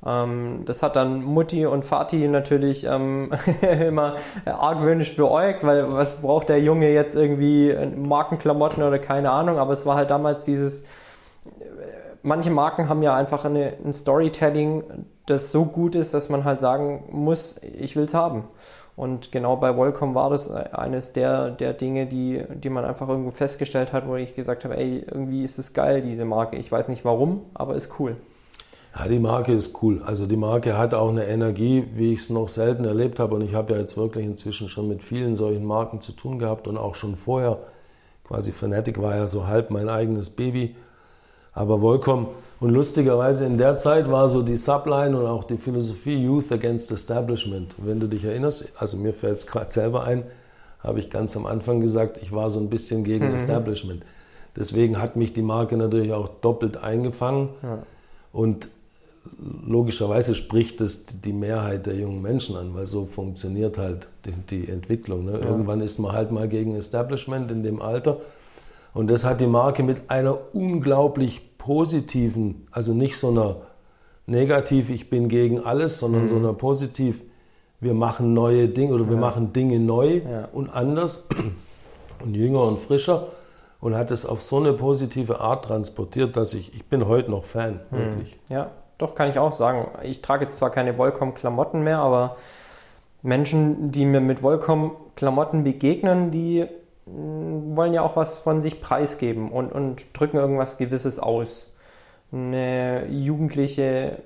A: Ähm, das hat dann Mutti und Vati natürlich ähm, *laughs* immer argwöhnisch beäugt, weil was braucht der Junge jetzt irgendwie Markenklamotten oder keine Ahnung, aber es war halt damals dieses manche Marken haben ja einfach eine, ein Storytelling, das so gut ist, dass man halt sagen muss, ich will es haben. Und genau bei Volcom war das eines der, der Dinge, die, die man einfach irgendwo festgestellt hat, wo ich gesagt habe, ey, irgendwie ist es geil, diese Marke. Ich weiß nicht warum, aber ist cool.
B: Ja, die Marke ist cool. Also die Marke hat auch eine Energie, wie ich es noch selten erlebt habe. Und ich habe ja jetzt wirklich inzwischen schon mit vielen solchen Marken zu tun gehabt und auch schon vorher. Quasi Fanatic war ja so halb mein eigenes Baby. Aber Volcom, und lustigerweise in der Zeit war so die Subline und auch die Philosophie Youth Against Establishment. Wenn du dich erinnerst, also mir fällt es gerade selber ein, habe ich ganz am Anfang gesagt, ich war so ein bisschen gegen mhm. Establishment. Deswegen hat mich die Marke natürlich auch doppelt eingefangen. Ja. Und logischerweise spricht es die Mehrheit der jungen Menschen an, weil so funktioniert halt die, die Entwicklung. Ne? Ja. Irgendwann ist man halt mal gegen Establishment in dem Alter. Und das hat die Marke mit einer unglaublich positiven, also nicht so einer negativ, ich bin gegen alles, sondern mhm. so einer positiv, wir machen neue Dinge oder wir ja. machen Dinge neu ja. und anders *clears throat* und jünger und frischer und hat es auf so eine positive Art transportiert, dass ich, ich bin heute noch Fan, mhm. wirklich.
A: Ja, doch, kann ich auch sagen. Ich trage jetzt zwar keine Volcom-Klamotten mehr, aber Menschen, die mir mit Volcom-Klamotten begegnen, die wollen ja auch was von sich preisgeben und, und drücken irgendwas Gewisses aus. Eine jugendliche,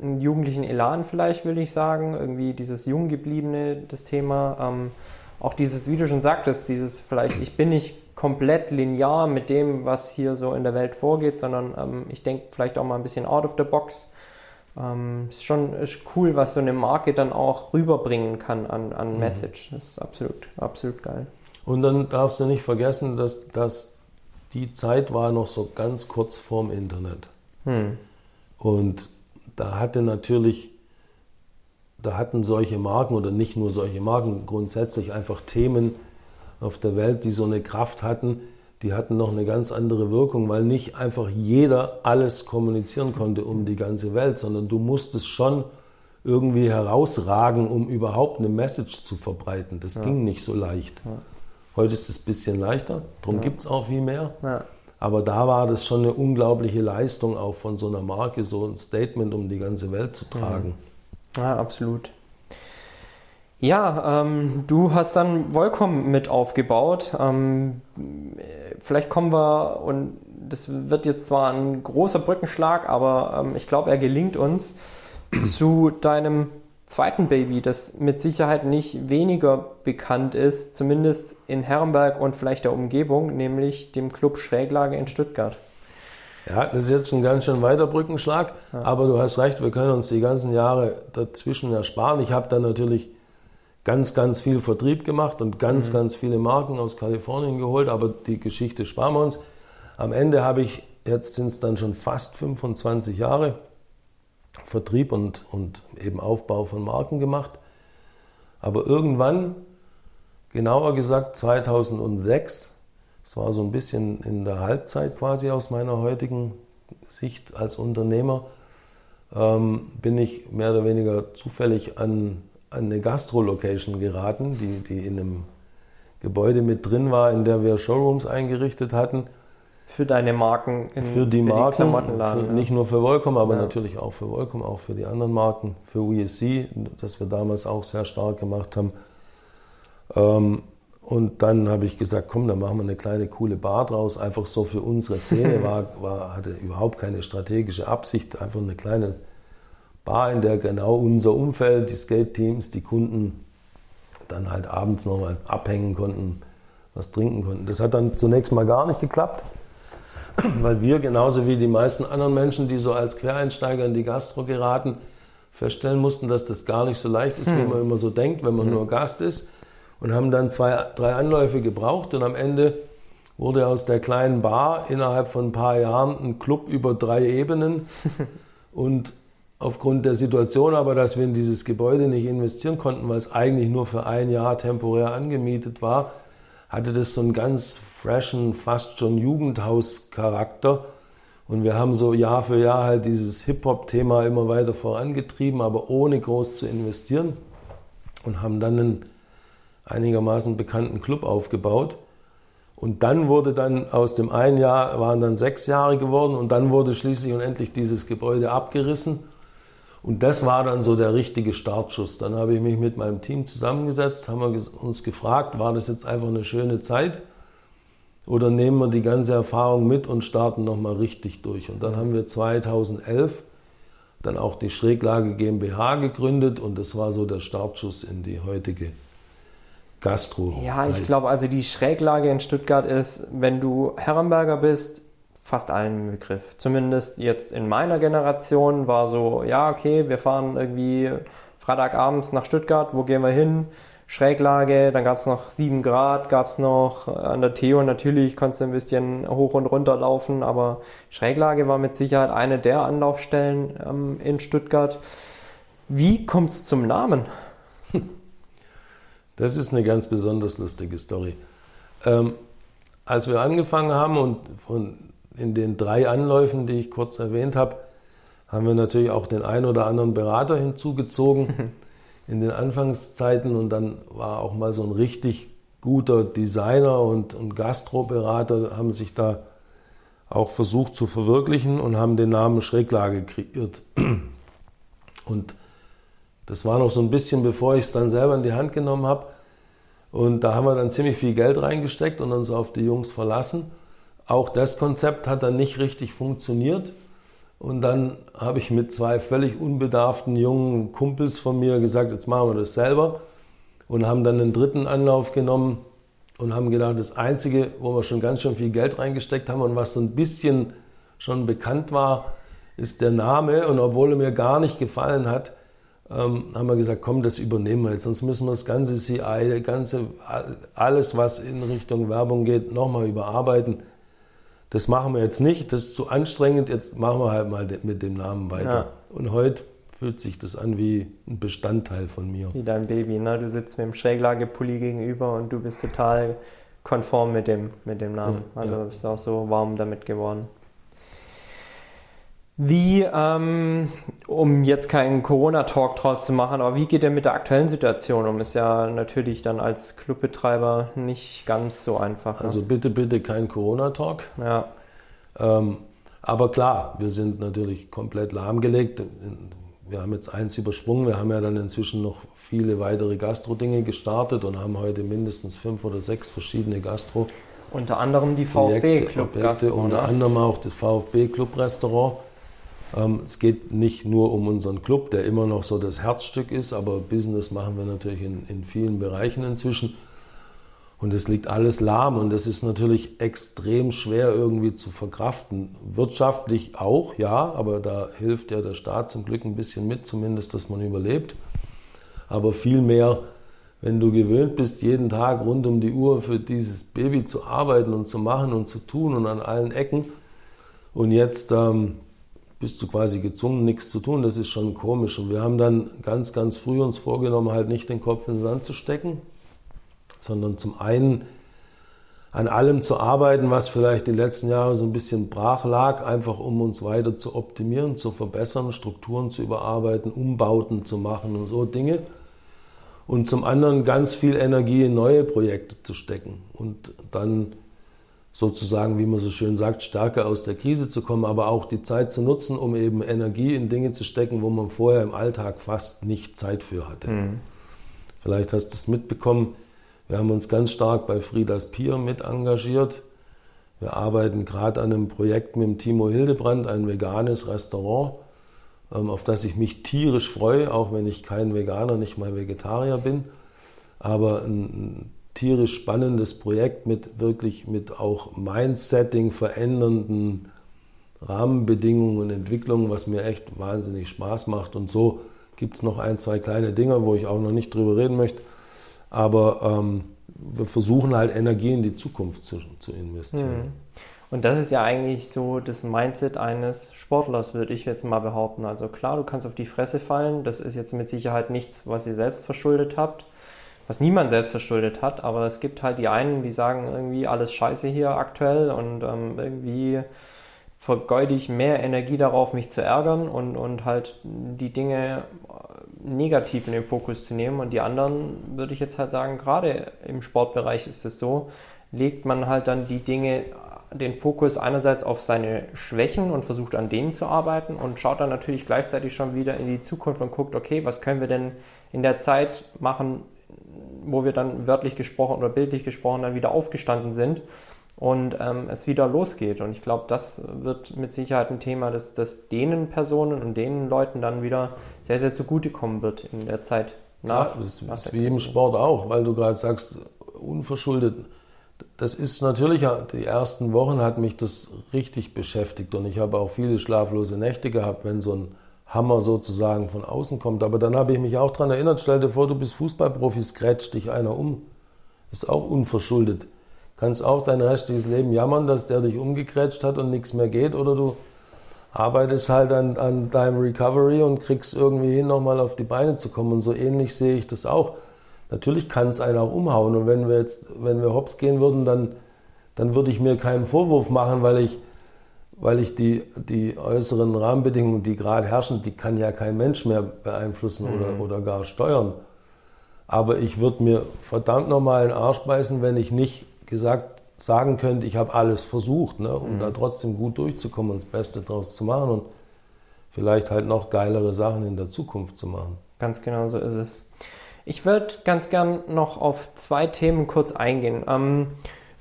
A: einen jugendlichen Elan vielleicht, will ich sagen. Irgendwie dieses Junggebliebene, das Thema. Ähm, auch dieses, wie du schon sagtest, dieses vielleicht, ich bin nicht komplett linear mit dem, was hier so in der Welt vorgeht, sondern ähm, ich denke vielleicht auch mal ein bisschen out of the box. Ähm, ist schon ist cool, was so eine Marke dann auch rüberbringen kann an, an mhm. Message. Das ist absolut, absolut geil.
B: Und dann darfst du nicht vergessen, dass, dass die Zeit war noch so ganz kurz vorm Internet. Hm. Und da hatte natürlich, da hatten solche Marken oder nicht nur solche Marken, grundsätzlich einfach Themen auf der Welt, die so eine Kraft hatten, die hatten noch eine ganz andere Wirkung, weil nicht einfach jeder alles kommunizieren konnte um die ganze Welt, sondern du musstest schon irgendwie herausragen, um überhaupt eine Message zu verbreiten. Das ja. ging nicht so leicht. Ja. Heute ist es ein bisschen leichter, darum ja. gibt es auch viel mehr. Ja. Aber da war das schon eine unglaubliche Leistung, auch von so einer Marke so ein Statement um die ganze Welt zu tragen.
A: Ja, absolut. Ja, ähm, du hast dann Volcom mit aufgebaut. Ähm, vielleicht kommen wir, und das wird jetzt zwar ein großer Brückenschlag, aber ähm, ich glaube, er gelingt uns, zu deinem zweiten Baby, das mit Sicherheit nicht weniger bekannt ist, zumindest in Herrenberg und vielleicht der Umgebung, nämlich dem Club Schräglage in Stuttgart.
B: Ja, das ist jetzt ein ganz schön weiter Brückenschlag, ja. aber du hast recht, wir können uns die ganzen Jahre dazwischen ersparen. Ich habe dann natürlich ganz, ganz viel Vertrieb gemacht und ganz, mhm. ganz viele Marken aus Kalifornien geholt, aber die Geschichte sparen wir uns. Am Ende habe ich, jetzt sind es dann schon fast 25 Jahre, Vertrieb und, und eben Aufbau von Marken gemacht. Aber irgendwann, genauer gesagt 2006, das war so ein bisschen in der Halbzeit quasi aus meiner heutigen Sicht als Unternehmer, ähm, bin ich mehr oder weniger zufällig an an eine Gastro-Location geraten, die, die in einem Gebäude mit drin war, in der wir Showrooms eingerichtet hatten.
A: Für deine Marken?
B: In, für die für Marken, die für, ja. nicht nur für Volcom, aber ja. natürlich auch für Volcom, auch für die anderen Marken, für USC, das wir damals auch sehr stark gemacht haben. Ähm, und dann habe ich gesagt, komm, dann machen wir eine kleine coole Bar draus, einfach so für unsere Szene, *laughs* war, war, hatte überhaupt keine strategische Absicht, einfach eine kleine Bar, in der genau unser Umfeld, die Skate-Teams, die Kunden dann halt abends nochmal abhängen konnten, was trinken konnten. Das hat dann zunächst mal gar nicht geklappt, *clears throat* weil wir genauso wie die meisten anderen Menschen, die so als Quereinsteiger in die Gastro geraten, feststellen mussten, dass das gar nicht so leicht ist, hm. wie man immer so denkt, wenn man hm. nur Gast ist. Und haben dann zwei, drei Anläufe gebraucht und am Ende wurde aus der kleinen Bar innerhalb von ein paar Jahren ein Club über drei Ebenen. *laughs* und aufgrund der Situation aber, dass wir in dieses Gebäude nicht investieren konnten, weil es eigentlich nur für ein Jahr temporär angemietet war, hatte das so einen ganz freshen, fast schon Jugendhauscharakter. Und wir haben so Jahr für Jahr halt dieses Hip-Hop-Thema immer weiter vorangetrieben, aber ohne groß zu investieren. Und haben dann einen einigermaßen bekannten Club aufgebaut. Und dann wurde dann aus dem einen Jahr, waren dann sechs Jahre geworden und dann wurde schließlich und endlich dieses Gebäude abgerissen und das war dann so der richtige Startschuss. Dann habe ich mich mit meinem Team zusammengesetzt, haben wir uns gefragt, war das jetzt einfach eine schöne Zeit oder nehmen wir die ganze Erfahrung mit und starten nochmal richtig durch. Und dann haben wir 2011 dann auch die Schräglage GmbH gegründet und das war so der Startschuss in die heutige Gastro.
A: -Zeit. Ja, ich glaube, also die Schräglage in Stuttgart ist, wenn du Herrenberger bist, fast allen Begriff. Zumindest jetzt in meiner Generation war so, ja, okay, wir fahren irgendwie Freitagabends nach Stuttgart, wo gehen wir hin? Schräglage, dann gab es noch 7 Grad, gab es noch an der Theo natürlich, konntest du ein bisschen hoch und runter laufen, aber Schräglage war mit Sicherheit eine der Anlaufstellen ähm, in Stuttgart. Wie kommt es zum Namen? *laughs*
B: Das ist eine ganz besonders lustige Story. Ähm, als wir angefangen haben und von in den drei Anläufen, die ich kurz erwähnt habe, haben wir natürlich auch den einen oder anderen Berater hinzugezogen *laughs* in den Anfangszeiten und dann war auch mal so ein richtig guter Designer und, und Gastroberater, haben sich da auch versucht zu verwirklichen und haben den Namen Schräglage kreiert. *clears throat* Und das war noch so ein bisschen, bevor ich es dann selber in die Hand genommen habe. Und da haben wir dann ziemlich viel Geld reingesteckt und uns auf die Jungs verlassen. Auch das Konzept hat dann nicht richtig funktioniert. Und dann habe ich mit zwei völlig unbedarften jungen Kumpels von mir gesagt, jetzt machen wir das selber. Und haben dann einen dritten Anlauf genommen und haben gedacht, das Einzige, wo wir schon ganz schön viel Geld reingesteckt haben und was so ein bisschen schon bekannt war, ist der Name. Und obwohl er mir gar nicht gefallen hat, ähm, haben wir gesagt, komm, das übernehmen wir jetzt. Sonst müssen wir das ganze CI, ganze, alles, was in Richtung Werbung geht, nochmal überarbeiten. Das machen wir jetzt nicht, das ist zu anstrengend, jetzt machen wir halt mal mit dem Namen weiter. Ja. Und heute fühlt sich das an wie ein Bestandteil von mir.
A: Wie dein Baby, ne? Du sitzt mit dem Schräglagepulli gegenüber und du bist total konform mit dem, mit dem Namen. Ja, also ja. bist du auch so warm damit geworden. Wie, ähm, um jetzt keinen Corona-Talk draus zu machen, aber wie geht ihr mit der aktuellen Situation um? Ist ja natürlich dann als Clubbetreiber nicht ganz so einfach.
B: Ne? Also bitte, bitte kein Corona-Talk. Ja. Ähm, aber klar, wir sind natürlich komplett lahmgelegt. Wir haben jetzt eins übersprungen. Wir haben ja dann inzwischen noch viele weitere Gastro-Dinge gestartet und haben heute mindestens fünf oder sechs verschiedene Gastro.
A: Unter anderem die VfB Club
B: Gastro. Unter anderem auch das VfB Club Restaurant es geht nicht nur um unseren Club, der immer noch so das Herzstück ist, aber Business machen wir natürlich in, in vielen Bereichen inzwischen. Und es liegt alles lahm und es ist natürlich extrem schwer irgendwie zu verkraften. Wirtschaftlich auch, ja, aber da hilft ja der Staat zum Glück ein bisschen mit, zumindest, dass man überlebt. Aber vielmehr, wenn du gewöhnt bist, jeden Tag rund um die Uhr für dieses Baby zu arbeiten und zu machen und zu tun und an allen Ecken und jetzt ähm, bist du quasi gezwungen, nichts zu tun. Das ist schon komisch. Und wir haben dann ganz, ganz früh uns vorgenommen, halt nicht den Kopf in den Sand zu stecken, sondern zum einen an allem zu arbeiten, was vielleicht die letzten Jahre so ein bisschen brach lag, einfach um uns weiter zu optimieren, zu verbessern, Strukturen zu überarbeiten, Umbauten zu machen und so Dinge. Und zum anderen ganz viel Energie in neue Projekte zu stecken und dann sozusagen, wie man so schön sagt, stärker aus der Krise zu kommen, aber auch die Zeit zu nutzen, um eben Energie in Dinge zu stecken, wo man vorher im Alltag fast nicht Zeit für hatte. Mhm. Vielleicht hast du es mitbekommen, wir haben uns ganz stark bei Friedas Pier mit engagiert. Wir arbeiten gerade an einem Projekt mit dem Timo Hildebrand, ein veganes Restaurant, ähm, auf das ich mich tierisch freue, auch wenn ich kein Veganer, nicht mal Vegetarier bin. Aber ein tierisch spannendes Projekt mit wirklich mit auch Mindsetting verändernden Rahmenbedingungen und Entwicklungen, was mir echt wahnsinnig Spaß macht. Und so gibt es noch ein, zwei kleine Dinge, wo ich auch noch nicht drüber reden möchte. Aber ähm, wir versuchen halt Energie in die Zukunft zu, zu investieren. Mhm.
A: Und das ist ja eigentlich so das Mindset eines Sportlers, würde ich jetzt mal behaupten. Also klar, du kannst auf die Fresse fallen. Das ist jetzt mit Sicherheit nichts, was ihr selbst verschuldet habt was niemand selbst verschuldet hat, aber es gibt halt die einen, die sagen irgendwie alles scheiße hier aktuell und ähm, irgendwie vergeude ich mehr Energie darauf, mich zu ärgern und, und halt die Dinge negativ in den Fokus zu nehmen. Und die anderen würde ich jetzt halt sagen, gerade im Sportbereich ist es so, legt man halt dann die Dinge, den Fokus einerseits auf seine Schwächen und versucht an denen zu arbeiten und schaut dann natürlich gleichzeitig schon wieder in die Zukunft und guckt, okay, was können wir denn in der Zeit machen, wo wir dann wörtlich gesprochen oder bildlich gesprochen dann wieder aufgestanden sind und ähm, es wieder losgeht. Und ich glaube, das wird mit Sicherheit ein Thema, das, das denen Personen und denen Leuten dann wieder sehr, sehr zugutekommen wird in der Zeit
B: nach. Ja, das nach ist wie im Sport auch, weil du gerade sagst, unverschuldet. Das ist natürlich, die ersten Wochen hat mich das richtig beschäftigt und ich habe auch viele schlaflose Nächte gehabt, wenn so ein Hammer sozusagen von außen kommt. Aber dann habe ich mich auch daran erinnert, stell dir vor, du bist Fußballprofi, scratcht dich einer um. Ist auch unverschuldet. Kannst auch dein restliches Leben jammern, dass der dich umgekrätscht hat und nichts mehr geht. Oder du arbeitest halt an, an deinem Recovery und kriegst irgendwie hin, nochmal auf die Beine zu kommen. Und so ähnlich sehe ich das auch. Natürlich kann es einen auch umhauen. Und wenn wir jetzt, wenn wir hops gehen würden, dann, dann würde ich mir keinen Vorwurf machen, weil ich weil ich die, die äußeren Rahmenbedingungen, die gerade herrschen, die kann ja kein Mensch mehr beeinflussen mhm. oder, oder gar steuern. Aber ich würde mir verdammt nochmal den Arsch beißen, wenn ich nicht gesagt sagen könnte, ich habe alles versucht, ne, um mhm. da trotzdem gut durchzukommen und das Beste draus zu machen und vielleicht halt noch geilere Sachen in der Zukunft zu machen.
A: Ganz genau so ist es. Ich würde ganz gern noch auf zwei Themen kurz eingehen. Ähm,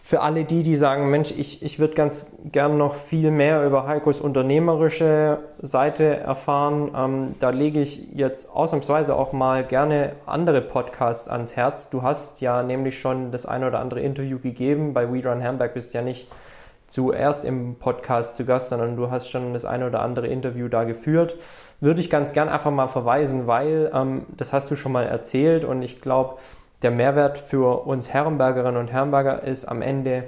A: für alle die, die sagen, Mensch, ich, ich würde ganz gern noch viel mehr über Heikos unternehmerische Seite erfahren, ähm, da lege ich jetzt ausnahmsweise auch mal gerne andere Podcasts ans Herz. Du hast ja nämlich schon das ein oder andere Interview gegeben. Bei We Run Hamburg bist ja nicht zuerst im Podcast zu Gast, sondern du hast schon das ein oder andere Interview da geführt. Würde ich ganz gern einfach mal verweisen, weil ähm, das hast du schon mal erzählt und ich glaube, der Mehrwert für uns Herrenbergerinnen und Herrenberger ist am Ende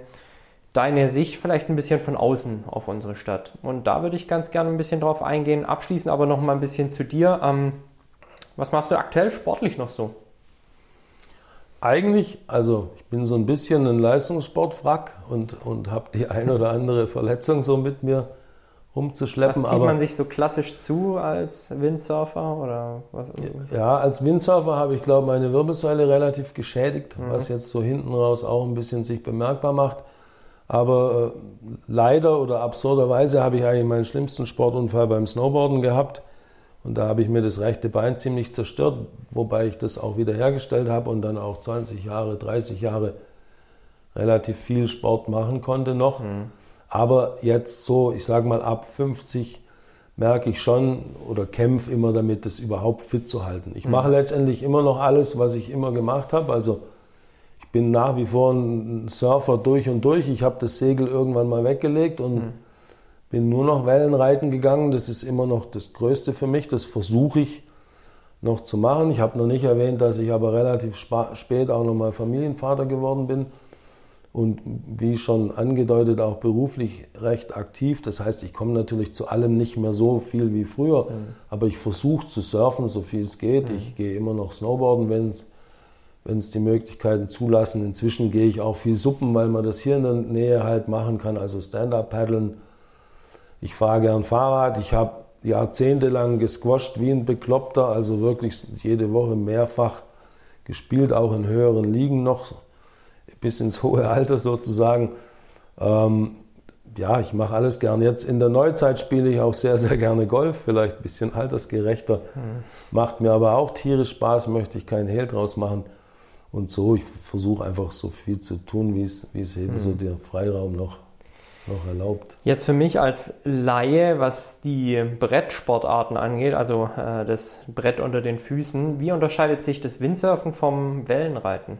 A: deine Sicht vielleicht ein bisschen von außen auf unsere Stadt. Und da würde ich ganz gerne ein bisschen drauf eingehen. Abschließend aber noch mal ein bisschen zu dir. Ähm, was machst du aktuell sportlich noch so?
B: Eigentlich, also ich bin so ein bisschen ein Leistungssportwrack und, und habe die ein oder andere Verletzung so mit mir rumzuschleppen.
A: Was zieht man sich so klassisch zu als Windsurfer oder was?
B: Ja, als Windsurfer habe ich glaube meine Wirbelsäule relativ geschädigt, mhm. was jetzt so hinten raus auch ein bisschen sich bemerkbar macht. Aber äh, leider oder absurderweise habe ich eigentlich meinen schlimmsten Sportunfall beim Snowboarden gehabt. Und da habe ich mir das rechte Bein ziemlich zerstört, wobei ich das auch wieder hergestellt habe und dann auch 20 Jahre, 30 Jahre relativ viel Sport machen konnte noch. Mhm. Aber jetzt so, ich sage mal ab 50 merke ich schon oder kämpfe immer damit, das überhaupt fit zu halten. Ich mhm. mache letztendlich immer noch alles, was ich immer gemacht habe. Also ich bin nach wie vor ein Surfer durch und durch. Ich habe das Segel irgendwann mal weggelegt und mhm. bin nur noch Wellenreiten gegangen. Das ist immer noch das Größte für mich. Das versuche ich noch zu machen. Ich habe noch nicht erwähnt, dass ich aber relativ spät auch noch mal Familienvater geworden bin und wie schon angedeutet auch beruflich recht aktiv. Das heißt, ich komme natürlich zu allem nicht mehr so viel wie früher, mhm. aber ich versuche zu surfen, so viel es geht. Mhm. Ich gehe immer noch Snowboarden, wenn es die Möglichkeiten zulassen. Inzwischen gehe ich auch viel Suppen, weil man das hier in der Nähe halt machen kann, also Stand-up-Paddeln. Ich fahre gern Fahrrad. Ich habe jahrzehntelang gesquasht wie ein Bekloppter, also wirklich jede Woche mehrfach gespielt, auch in höheren Ligen noch bis ins hohe Alter sozusagen. Ähm, ja, ich mache alles gern. Jetzt in der Neuzeit spiele ich auch sehr, sehr gerne Golf, vielleicht ein bisschen altersgerechter. Mhm. Macht mir aber auch tierisch Spaß, möchte ich keinen Hehl draus machen. Und so, ich versuche einfach so viel zu tun, wie es, wie es eben mhm. so der Freiraum noch, noch erlaubt.
A: Jetzt für mich als Laie, was die Brettsportarten angeht, also äh, das Brett unter den Füßen, wie unterscheidet sich das Windsurfen vom Wellenreiten?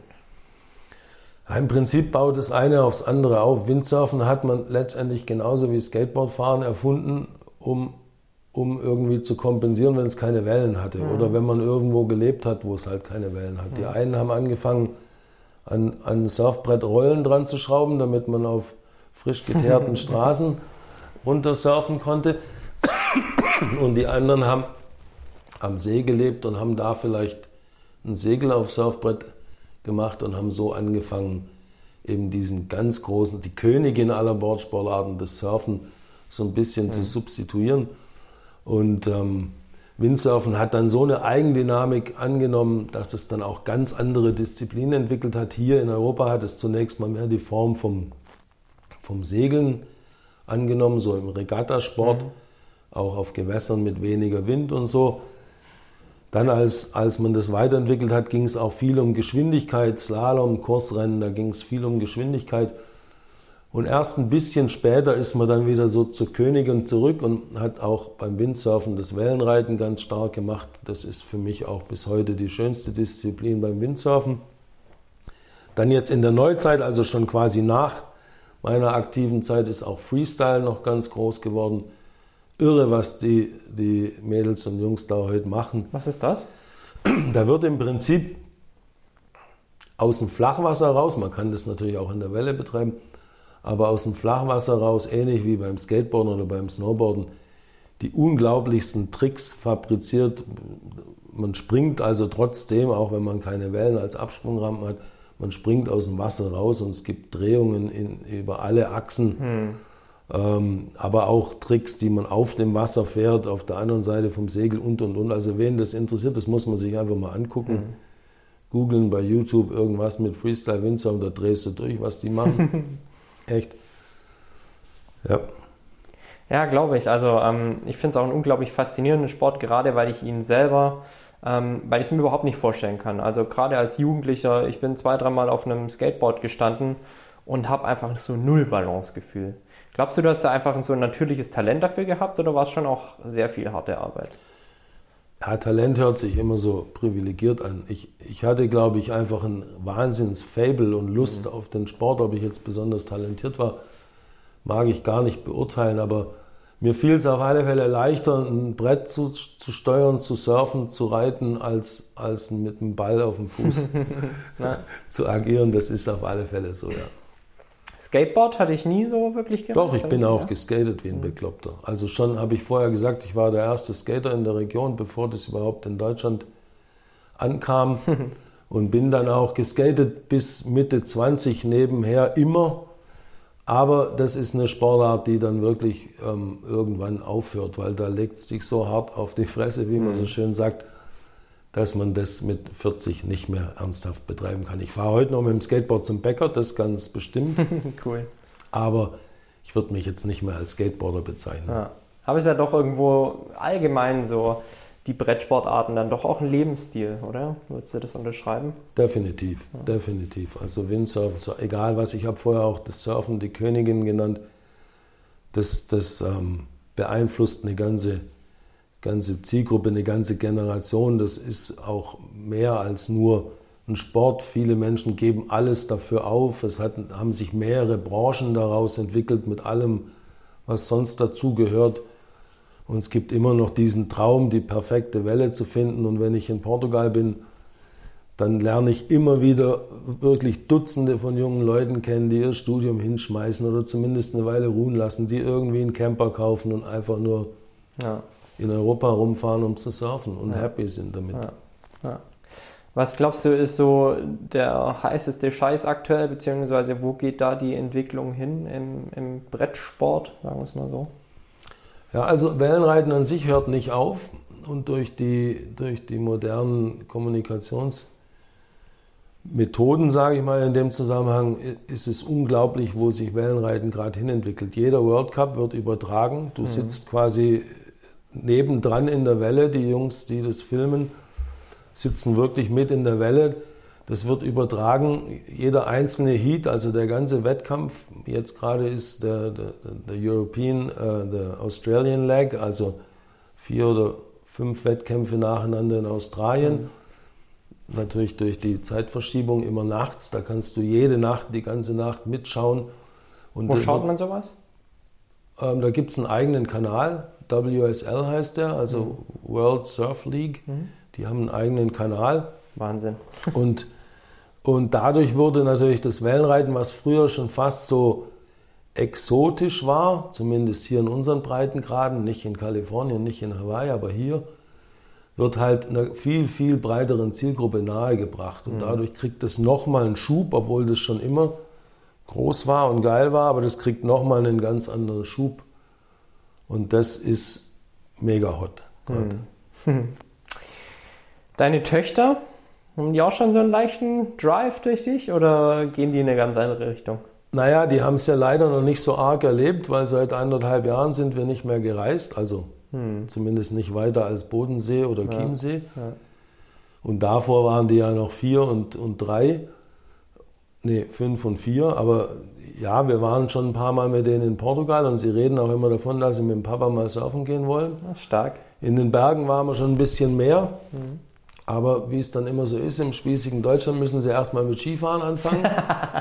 B: Im Prinzip baut das eine aufs andere auf. Windsurfen hat man letztendlich genauso wie Skateboardfahren erfunden, um, um irgendwie zu kompensieren, wenn es keine Wellen hatte. Mhm. Oder wenn man irgendwo gelebt hat, wo es halt keine Wellen hat. Mhm. Die einen haben angefangen, an, an Surfbrett Rollen dran zu schrauben, damit man auf frisch geteerten *laughs* Straßen runter surfen konnte. Und die anderen haben am See gelebt und haben da vielleicht ein Segel auf Surfbrett gemacht und haben so angefangen, eben diesen ganz großen, die Königin aller Bordsportarten, das Surfen, so ein bisschen mhm. zu substituieren. Und ähm, Windsurfen hat dann so eine Eigendynamik angenommen, dass es dann auch ganz andere Disziplinen entwickelt hat. Hier in Europa hat es zunächst mal mehr die Form vom, vom Segeln angenommen, so im Regattasport, mhm. auch auf Gewässern mit weniger Wind und so. Dann, als, als man das weiterentwickelt hat, ging es auch viel um Geschwindigkeit, Slalom, Kursrennen, da ging es viel um Geschwindigkeit. Und erst ein bisschen später ist man dann wieder so zur Königin zurück und hat auch beim Windsurfen das Wellenreiten ganz stark gemacht. Das ist für mich auch bis heute die schönste Disziplin beim Windsurfen. Dann jetzt in der Neuzeit, also schon quasi nach meiner aktiven Zeit, ist auch Freestyle noch ganz groß geworden irre, was die, die Mädels und Jungs da heute machen.
A: Was ist das?
B: Da wird im Prinzip aus dem Flachwasser raus, man kann das natürlich auch in der Welle betreiben, aber aus dem Flachwasser raus, ähnlich wie beim Skateboarden oder beim Snowboarden, die unglaublichsten Tricks fabriziert. Man springt also trotzdem, auch wenn man keine Wellen als Absprungrampen hat, man springt aus dem Wasser raus und es gibt Drehungen in, über alle Achsen. Hm aber auch Tricks, die man auf dem Wasser fährt, auf der anderen Seite vom Segel und und und. Also wen das interessiert, das muss man sich einfach mal angucken. Mhm. Googeln bei YouTube irgendwas mit Freestyle Windsurf, da drehst du durch, was die machen. *laughs* Echt.
A: Ja. Ja, glaube ich. Also ähm, ich finde es auch einen unglaublich faszinierenden Sport, gerade weil ich ihn selber, ähm, weil ich es mir überhaupt nicht vorstellen kann. Also gerade als Jugendlicher, ich bin zwei, dreimal auf einem Skateboard gestanden und habe einfach so null Balancegefühl. Glaubst du, du hast da einfach so ein natürliches Talent dafür gehabt oder war es schon auch sehr viel harte Arbeit?
B: Ja, Talent hört sich immer so privilegiert an. Ich, ich hatte, glaube ich, einfach ein Wahnsinns-Fable und Lust mhm. auf den Sport. Ob ich jetzt besonders talentiert war, mag ich gar nicht beurteilen, aber mir fiel es auf alle Fälle leichter, ein Brett zu, zu steuern, zu surfen, zu reiten, als, als mit einem Ball auf dem Fuß *laughs* *laughs* zu agieren. Das ist auf alle Fälle so, ja.
A: Skateboard hatte ich nie so wirklich
B: gemacht. Doch, ich bin auch ja? geskatet wie ein Bekloppter. Also schon habe ich vorher gesagt, ich war der erste Skater in der Region, bevor das überhaupt in Deutschland ankam. *laughs* und bin dann auch geskatet bis Mitte 20 nebenher immer. Aber das ist eine Sportart, die dann wirklich ähm, irgendwann aufhört, weil da legt es dich so hart auf die Fresse, wie man mhm. so schön sagt dass man das mit 40 nicht mehr ernsthaft betreiben kann. Ich fahre heute noch mit dem Skateboard zum Bäcker, das ganz bestimmt. *laughs*
A: cool.
B: Aber ich würde mich jetzt nicht mehr als Skateboarder bezeichnen. Ja.
A: Aber es ist ja doch irgendwo allgemein so, die Brettsportarten dann doch auch ein Lebensstil, oder? Würdest du das unterschreiben?
B: Definitiv, ja. definitiv. Also Windsurfen, so, egal was, ich habe vorher auch das Surfen die Königin genannt, das, das ähm, beeinflusst eine ganze ganze Zielgruppe, eine ganze Generation. Das ist auch mehr als nur ein Sport. Viele Menschen geben alles dafür auf. Es hat, haben sich mehrere Branchen daraus entwickelt mit allem, was sonst dazu gehört. Und es gibt immer noch diesen Traum, die perfekte Welle zu finden. Und wenn ich in Portugal bin, dann lerne ich immer wieder wirklich Dutzende von jungen Leuten kennen, die ihr Studium hinschmeißen oder zumindest eine Weile ruhen lassen, die irgendwie einen Camper kaufen und einfach nur ja in Europa rumfahren, um zu surfen und ja. happy sind damit. Ja.
A: Was glaubst du, ist so der heißeste Scheiß aktuell, beziehungsweise wo geht da die Entwicklung hin im, im Brettsport, sagen wir es mal so?
B: Ja, also Wellenreiten an sich hört nicht auf und durch die, durch die modernen Kommunikationsmethoden, sage ich mal, in dem Zusammenhang ist es unglaublich, wo sich Wellenreiten gerade hin entwickelt. Jeder World Cup wird übertragen. Du mhm. sitzt quasi nebendran in der Welle. Die Jungs, die das filmen, sitzen wirklich mit in der Welle. Das wird übertragen, jeder einzelne Heat, also der ganze Wettkampf. Jetzt gerade ist der, der, der European, äh, der Australian Leg, also vier oder fünf Wettkämpfe nacheinander in Australien. Natürlich durch die Zeitverschiebung immer nachts. Da kannst du jede Nacht, die ganze Nacht mitschauen.
A: Und Wo schaut man sowas?
B: Ähm, da gibt es einen eigenen Kanal. WSL heißt der, also mhm. World Surf League. Mhm. Die haben einen eigenen Kanal.
A: Wahnsinn. *laughs*
B: Und, und dadurch wurde natürlich das Wellenreiten, was früher schon fast so exotisch war, zumindest hier in unseren Breitengraden, nicht in Kalifornien, nicht in Hawaii, aber hier, wird halt einer viel, viel breiteren Zielgruppe nahegebracht. Und mhm. dadurch kriegt es nochmal einen Schub, obwohl das schon immer groß war und geil war, aber das kriegt nochmal einen ganz anderen Schub. Und das ist mega hot.
A: Hm. *laughs* Deine Töchter, haben die auch schon so einen leichten Drive durch dich oder gehen die in eine ganz andere Richtung?
B: Naja, die haben es ja leider noch nicht so arg erlebt, weil seit anderthalb Jahren sind wir nicht mehr gereist, also hm. zumindest nicht weiter als Bodensee oder ja. Chiemsee. Ja. Und davor waren die ja noch vier und, und drei, nee, fünf und vier, aber ja, wir waren schon ein paar Mal mit denen in Portugal und sie reden auch immer davon, dass sie mit dem Papa mal surfen gehen wollen.
A: Stark.
B: In den Bergen waren wir schon ein bisschen mehr. Mhm. Aber wie es dann immer so ist, im spießigen Deutschland müssen sie erstmal mit Skifahren anfangen.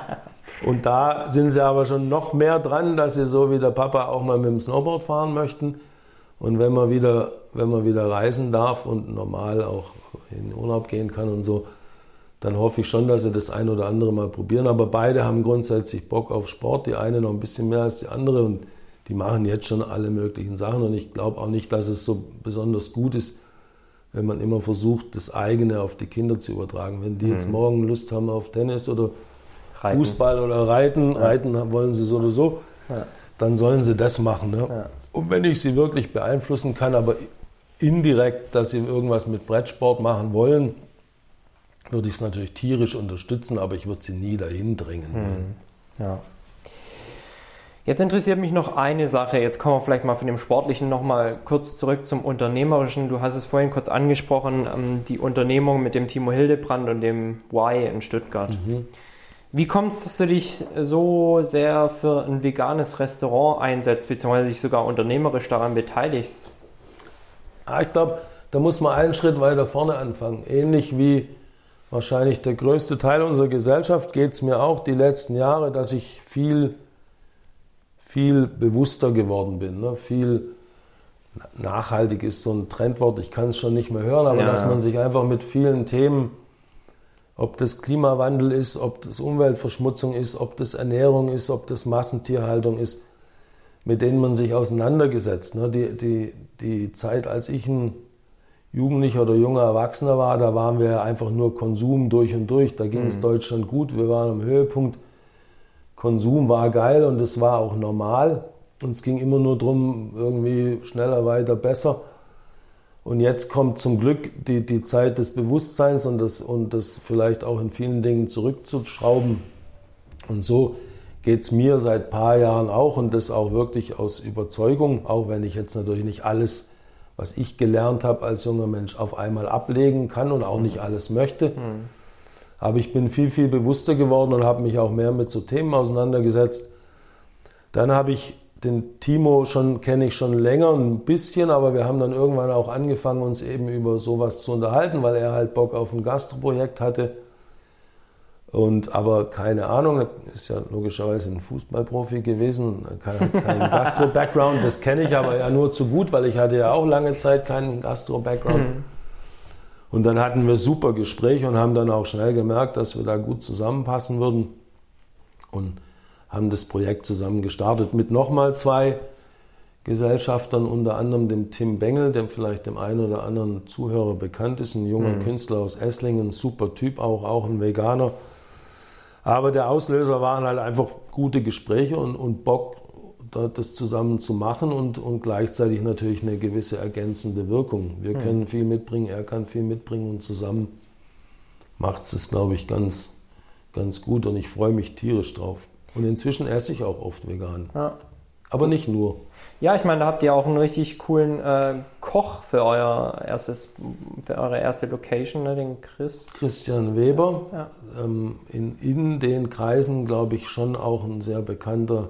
B: *laughs* und da sind sie aber schon noch mehr dran, dass sie so wie der Papa auch mal mit dem Snowboard fahren möchten. Und wenn man wieder, wenn man wieder reisen darf und normal auch in den Urlaub gehen kann und so, dann hoffe ich schon, dass sie das ein oder andere mal probieren. Aber beide haben grundsätzlich Bock auf Sport. Die eine noch ein bisschen mehr als die andere und die machen jetzt schon alle möglichen Sachen. Und ich glaube auch nicht, dass es so besonders gut ist, wenn man immer versucht, das eigene auf die Kinder zu übertragen. Wenn die mhm. jetzt morgen Lust haben auf Tennis oder Reiten. Fußball oder Reiten, ja. Reiten wollen sie so oder so. Ja. dann sollen sie das machen. Ne?
A: Ja.
B: Und wenn ich sie wirklich beeinflussen kann, aber indirekt, dass sie irgendwas mit Brettsport machen wollen, würde ich es natürlich tierisch unterstützen, aber ich würde sie nie dahin drängen. wollen.
A: Ja. Jetzt interessiert mich noch eine Sache. Jetzt kommen wir vielleicht mal von dem Sportlichen nochmal kurz zurück zum Unternehmerischen. Du hast es vorhin kurz angesprochen, ähm, die Unternehmung mit dem Timo Hildebrand und dem Y in Stuttgart. Wie kommt es, dass du dich so sehr für ein veganes Restaurant einsetzt, beziehungsweise dich sogar unternehmerisch daran beteiligst?
B: Ah, ich glaube, da muss man einen Schritt weiter vorne anfangen. Ähnlich wie wahrscheinlich der größte Teil unserer Gesellschaft geht es mir auch die letzten Jahre, dass ich viel, viel bewusster geworden bin. Ne? Viel nachhaltig ist so ein Trendwort, ich kann es schon nicht mehr hören, aber
A: Ja.
B: dass man sich einfach mit vielen Themen, ob das Klimawandel ist, ob das Umweltverschmutzung ist, ob das Ernährung ist, ob das Massentierhaltung ist, mit denen man sich auseinandergesetzt. Ne? Die, die, die Zeit, als ich ein Jugendlicher oder junger Erwachsener war, da waren wir einfach nur Konsum durch und durch. Da ging es Deutschland gut, wir waren am Höhepunkt. Konsum war geil und es war auch normal. Und es ging immer nur darum, irgendwie schneller, weiter, besser. Und jetzt kommt zum Glück die, die Zeit des Bewusstseins und das, und das vielleicht auch in vielen Dingen zurückzuschrauben. Und so geht es mir seit ein paar Jahren auch und das auch wirklich aus Überzeugung, auch wenn ich jetzt natürlich nicht alles, was ich gelernt habe als junger Mensch, auf einmal ablegen kann und auch nicht alles möchte. Aber ich bin viel, viel bewusster geworden und habe mich auch mehr mit so Themen auseinandergesetzt. Dann habe ich den Timo schon, kenne ich schon länger ein bisschen, aber wir haben dann irgendwann auch angefangen, uns eben über sowas zu unterhalten, weil er halt Bock auf ein Gastroprojekt hatte. Und aber keine Ahnung, ist ja logischerweise ein Fußballprofi gewesen, kein, kein *laughs* Gastro-Background, das kenne ich aber ja nur zu gut, weil ich hatte ja auch lange Zeit keinen Gastro-Background. Und dann hatten wir super Gespräche und haben dann auch schnell gemerkt, dass wir da gut zusammenpassen würden und haben das Projekt zusammen gestartet mit nochmal zwei Gesellschaftern, unter anderem dem Tim Bengel, dem vielleicht dem einen oder anderen Zuhörer bekannt ist, ein junger Künstler aus Esslingen, super Typ auch, auch ein Veganer. Aber der Auslöser waren halt einfach gute Gespräche und, und Bock, da das zusammen zu machen und, und gleichzeitig natürlich eine gewisse ergänzende Wirkung. Wir können viel mitbringen, er kann viel mitbringen und zusammen macht es glaube ich, ganz, ganz gut und ich freue mich tierisch drauf. Und inzwischen esse ich auch oft vegan.
A: Ja.
B: Aber nicht nur.
A: Ja, ich meine, da habt ihr auch einen richtig coolen äh, Koch für euer erstes, für eure erste Location, ne, den Chris.
B: Christian Weber,
A: Ja.
B: ähm, in, in den Kreisen, glaube ich, schon auch ein sehr bekannter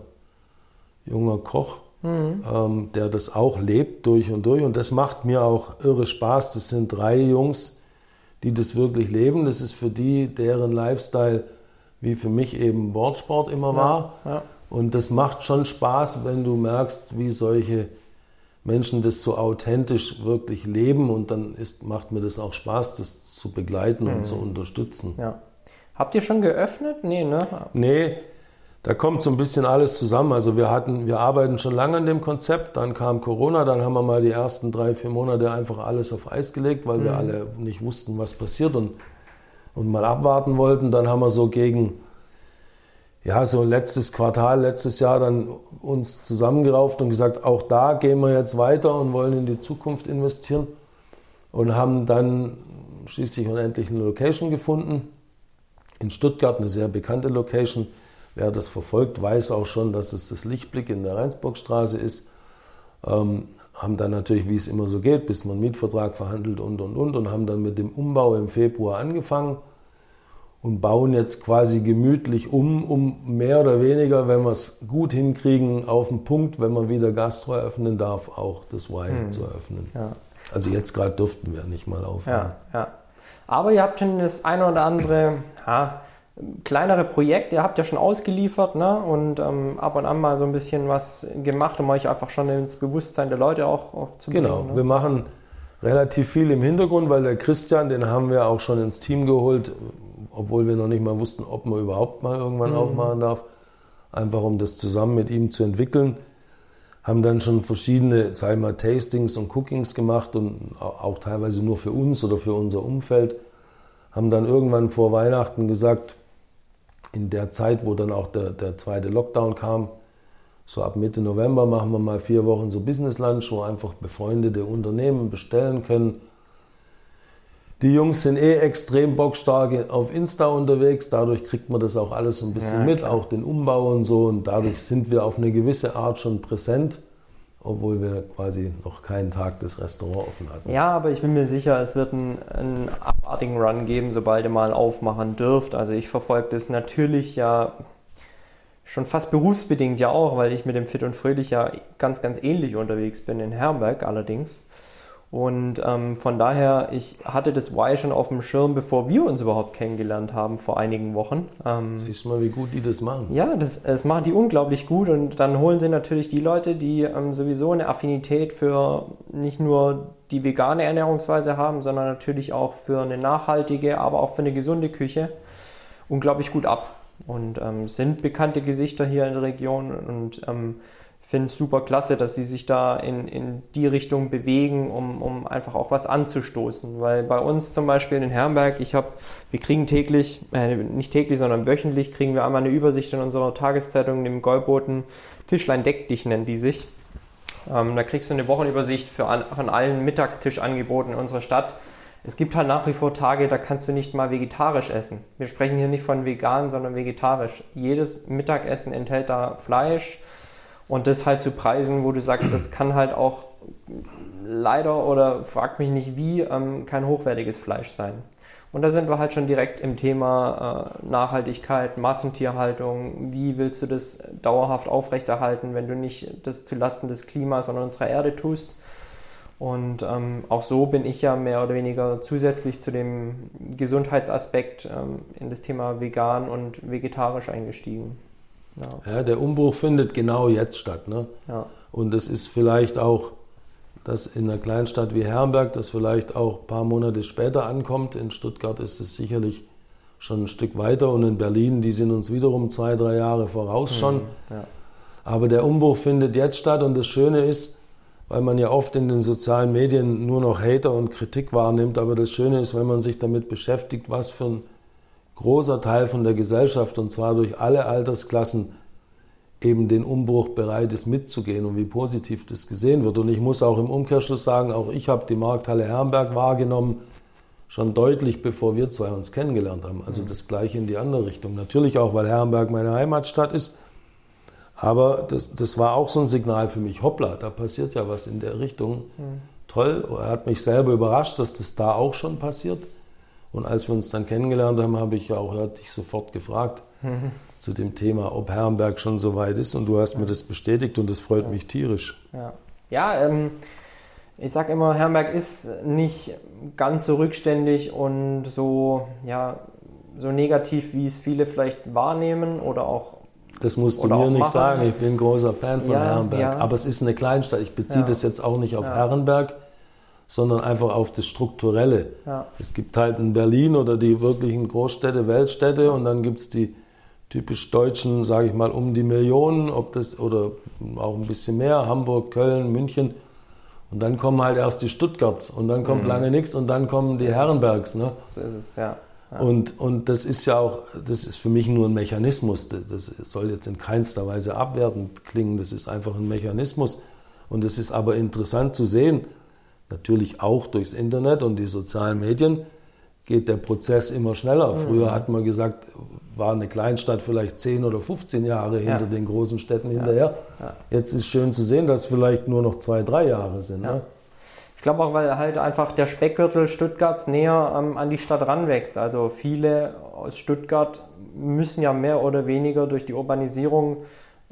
B: junger Koch, ähm, der das auch lebt durch und durch. Und das macht mir auch irre Spaß. Das sind drei Jungs, die das wirklich leben. Das ist für die deren Lifestyle, wie für mich eben Wortsport immer war.
A: Ja.
B: Und das macht schon Spaß, wenn du merkst, wie solche Menschen das so authentisch wirklich leben. Und dann ist, macht mir das auch Spaß, das zu begleiten und zu unterstützen.
A: ja. Habt ihr schon geöffnet? Nee, ne?
B: Nee, da kommt so ein bisschen alles zusammen. Also wir hatten, wir arbeiten schon lange an dem Konzept, dann kam Corona, dann haben wir mal die ersten drei, vier Monate einfach alles auf Eis gelegt, weil wir alle nicht wussten, was passiert und, und mal abwarten wollten. Dann haben wir so gegen, ja, so letztes Quartal, letztes Jahr dann uns zusammengerauft und gesagt, auch da gehen wir jetzt weiter und wollen in die Zukunft investieren und haben dann schließlich und endlich eine Location gefunden in Stuttgart, eine sehr bekannte Location. Wer das verfolgt, weiß auch schon, dass es das Lichtblick in der Rheinsburgstraße ist. Ähm, haben dann natürlich, wie es immer so geht, bis man einen Mietvertrag verhandelt und und und und haben dann mit dem Umbau im Februar angefangen und bauen jetzt quasi gemütlich um, um mehr oder weniger, wenn wir es gut hinkriegen, auf den Punkt, wenn man wieder Gastro eröffnen darf, auch das Y zu eröffnen.
A: Ja.
B: Also jetzt gerade dürften wir nicht mal aufhören.
A: Ja, ja. Aber ihr habt schon das eine oder andere ja, kleinere Projekt, ihr habt ja schon ausgeliefert ne? und ähm, ab und an mal so ein bisschen was gemacht, um euch einfach schon ins Bewusstsein der Leute auch, auch zu
B: Genau,
A: bringen.
B: wir
A: Ne?
B: machen relativ viel im Hintergrund, weil der Christian, den haben wir auch schon ins Team geholt, obwohl wir noch nicht mal wussten, ob man überhaupt mal irgendwann aufmachen darf. Einfach um das zusammen mit ihm zu entwickeln. Haben dann schon verschiedene, sag ich mal, Tastings und Cookings gemacht und au- auch teilweise nur für uns oder für unser Umfeld. Haben dann irgendwann vor Weihnachten gesagt, in der Zeit, wo dann auch der, der zweite Lockdown kam, so ab Mitte November machen wir mal vier Wochen so Business Lunch, wo einfach befreundete Unternehmen bestellen können. Die Jungs sind eh extrem bockstark auf Insta unterwegs, dadurch kriegt man das auch alles ein bisschen ja, mit, auch den Umbau und so. Und dadurch sind wir auf eine gewisse Art schon präsent, obwohl wir quasi noch keinen Tag das Restaurant offen hatten.
A: Ja, aber ich bin mir sicher, es wird einen, einen abartigen Run geben, sobald ihr mal aufmachen dürft. Also ich verfolge das natürlich ja schon fast berufsbedingt ja auch, weil ich mit dem Fit und Fröhlich ja ganz, ganz ähnlich unterwegs bin, in Herberg allerdings. Und ähm, von daher, ich hatte das Y schon auf dem Schirm, bevor wir uns überhaupt kennengelernt haben, vor einigen Wochen.
B: Ähm, Siehst du mal, wie gut die das machen.
A: Ja, das, das machen die unglaublich gut und dann holen sie natürlich die Leute, die ähm, sowieso eine Affinität für nicht nur die vegane Ernährungsweise haben, sondern natürlich auch für eine nachhaltige, aber auch für eine gesunde Küche, unglaublich gut ab und ähm, sind bekannte Gesichter hier in der Region und ähm, finde es super klasse, dass sie sich da in, in die Richtung bewegen, um, um einfach auch was anzustoßen. Weil bei uns zum Beispiel in Herrenberg, ich habe, wir kriegen täglich, äh, nicht täglich, sondern wöchentlich kriegen wir einmal eine Übersicht in unserer Tageszeitung, dem Goldboten Tischlein deck dich nennen die sich. Ähm, da kriegst du eine Wochenübersicht für an, von allen Mittagstischangeboten in unserer Stadt es gibt halt nach wie vor Tage, da kannst du nicht mal vegetarisch essen. Wir sprechen hier nicht von vegan, sondern vegetarisch. Jedes Mittagessen enthält da Fleisch und das halt zu Preisen, wo du sagst, das kann halt auch leider oder frag mich nicht wie, ähm, kein hochwertiges Fleisch sein. Und da sind wir halt schon direkt im Thema äh, Nachhaltigkeit, Massentierhaltung. Wie willst du das dauerhaft aufrechterhalten, wenn du nicht das zulasten des Klimas und unserer Erde tust? Und ähm, auch so bin ich ja mehr oder weniger zusätzlich zu dem Gesundheitsaspekt ähm, in das Thema vegan und vegetarisch eingestiegen.
B: Ja. ja, der Umbruch findet genau jetzt statt. Ne? Ja. Und es ist vielleicht auch, dass in einer Kleinstadt wie Herrenberg das vielleicht auch ein paar Monate später ankommt. In Stuttgart ist es sicherlich schon ein Stück weiter und in Berlin, die sind uns wiederum zwei, drei Jahre voraus mhm, schon. Ja. Aber der Umbruch findet jetzt statt und das Schöne ist, weil man ja oft in den sozialen Medien nur noch Hater und Kritik wahrnimmt. Aber das Schöne ist, wenn man sich damit beschäftigt, was für ein großer Teil von der Gesellschaft, und zwar durch alle Altersklassen, eben den Umbruch bereit ist mitzugehen und wie positiv das gesehen wird. Und ich muss auch im Umkehrschluss sagen, auch ich habe die Markthalle Herrenberg wahrgenommen, schon deutlich bevor wir zwei uns kennengelernt haben. Also mhm. das gleiche in die andere Richtung. Natürlich auch, weil Herrenberg meine Heimatstadt ist aber das, das war auch so ein Signal für mich, hoppla, da passiert ja was in der Richtung. Mhm. Toll, er hat mich selber überrascht, dass das da auch schon passiert. Und als wir uns dann kennengelernt haben, habe ich ja auch dich sofort gefragt mhm. zu dem Thema, ob Herrenberg schon so weit ist. Und du hast ja. mir das bestätigt und das freut ja. mich tierisch.
A: Ja, ja ähm, ich sage immer, Herrenberg ist nicht ganz so rückständig und so, ja, so negativ, wie es viele vielleicht wahrnehmen oder auch
B: das musst du mir nicht machen. sagen. Ich bin ein großer Fan von ja, Herrenberg. Aber es ist eine Kleinstadt. Ich beziehe das jetzt auch nicht auf Herrenberg, sondern einfach auf das Strukturelle. Es gibt halt in Berlin oder die wirklichen Großstädte, Weltstädte und dann gibt es die typisch Deutschen, sage ich mal, um die Millionen, ob das oder auch ein bisschen mehr, Hamburg, Köln, München. Und dann kommen halt erst die Stuttgarts und dann kommt mhm. lange nichts und dann kommen so die Herrenbergs. Ne?
A: So ist es, ja.
B: Und, und das ist ja auch, das ist für mich nur ein Mechanismus. Das soll jetzt in keinster Weise abwertend klingen. Das ist einfach ein Mechanismus. Und es ist aber interessant zu sehen, natürlich auch durchs Internet und die sozialen Medien geht der Prozess immer schneller. Mhm. Früher hat man gesagt, war eine Kleinstadt vielleicht 10 oder 15 Jahre hinter ja. den großen Städten hinterher. Ja. Jetzt ist schön zu sehen, dass vielleicht nur noch zwei, drei Jahre sind. Ne?
A: Ich glaube auch, weil halt einfach der Speckgürtel Stuttgarts näher ähm, an die Stadt ranwächst. Also viele aus Stuttgart müssen ja mehr oder weniger durch die Urbanisierung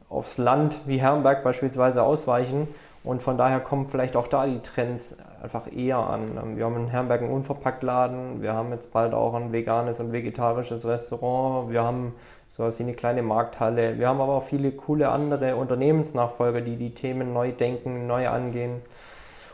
A: aufs Land wie Herrenberg beispielsweise ausweichen. Und von daher kommen vielleicht auch da die Trends einfach eher an. Ähm, wir haben in Herrenberg einen Unverpacktladen, wir haben jetzt bald auch ein veganes und vegetarisches Restaurant, wir haben sowas wie eine kleine Markthalle, wir haben aber auch viele coole andere Unternehmensnachfolger, die die Themen neu denken, neu angehen.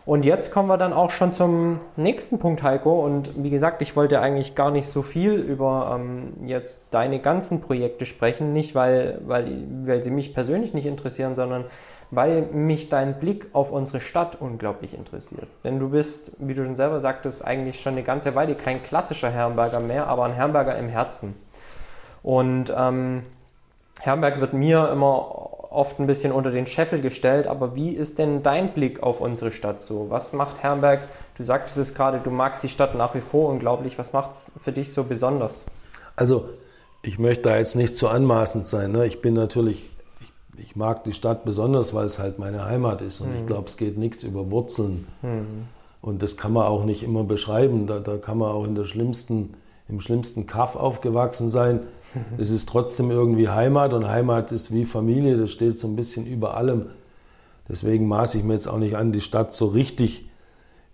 A: Und jetzt kommen wir dann auch schon zum nächsten Punkt, Heiko. Und wie gesagt, ich wollte eigentlich gar nicht so viel über ähm, jetzt deine ganzen Projekte sprechen. Nicht, weil, weil, weil sie mich persönlich nicht interessieren, sondern weil mich dein Blick auf unsere Stadt unglaublich interessiert. Denn du bist, wie du schon selber sagtest, eigentlich schon eine ganze Weile kein klassischer Herrenberger mehr, aber ein Herrenberger im Herzen. Und ähm, Herrenberg wird mir immer oft ein bisschen unter den Scheffel gestellt, aber wie ist denn dein Blick auf unsere Stadt so? Was macht Herrenberg? Du sagtest es gerade, du magst die Stadt nach wie vor unglaublich. Was macht es für dich so besonders?
B: Also, ich möchte da jetzt nicht zu anmaßend sein. Ne? Ich bin natürlich, ich, mag die Stadt besonders, weil es halt meine Heimat ist. Und mhm. ich glaube, es geht nichts über Wurzeln. Mhm. Und das kann man auch nicht immer beschreiben. Da, da kann man auch in der schlimmsten, im schlimmsten Kaff aufgewachsen sein. *laughs* Es ist trotzdem irgendwie Heimat und Heimat ist wie Familie, das steht so ein bisschen über allem. Deswegen maße ich mir jetzt auch nicht an, die Stadt so richtig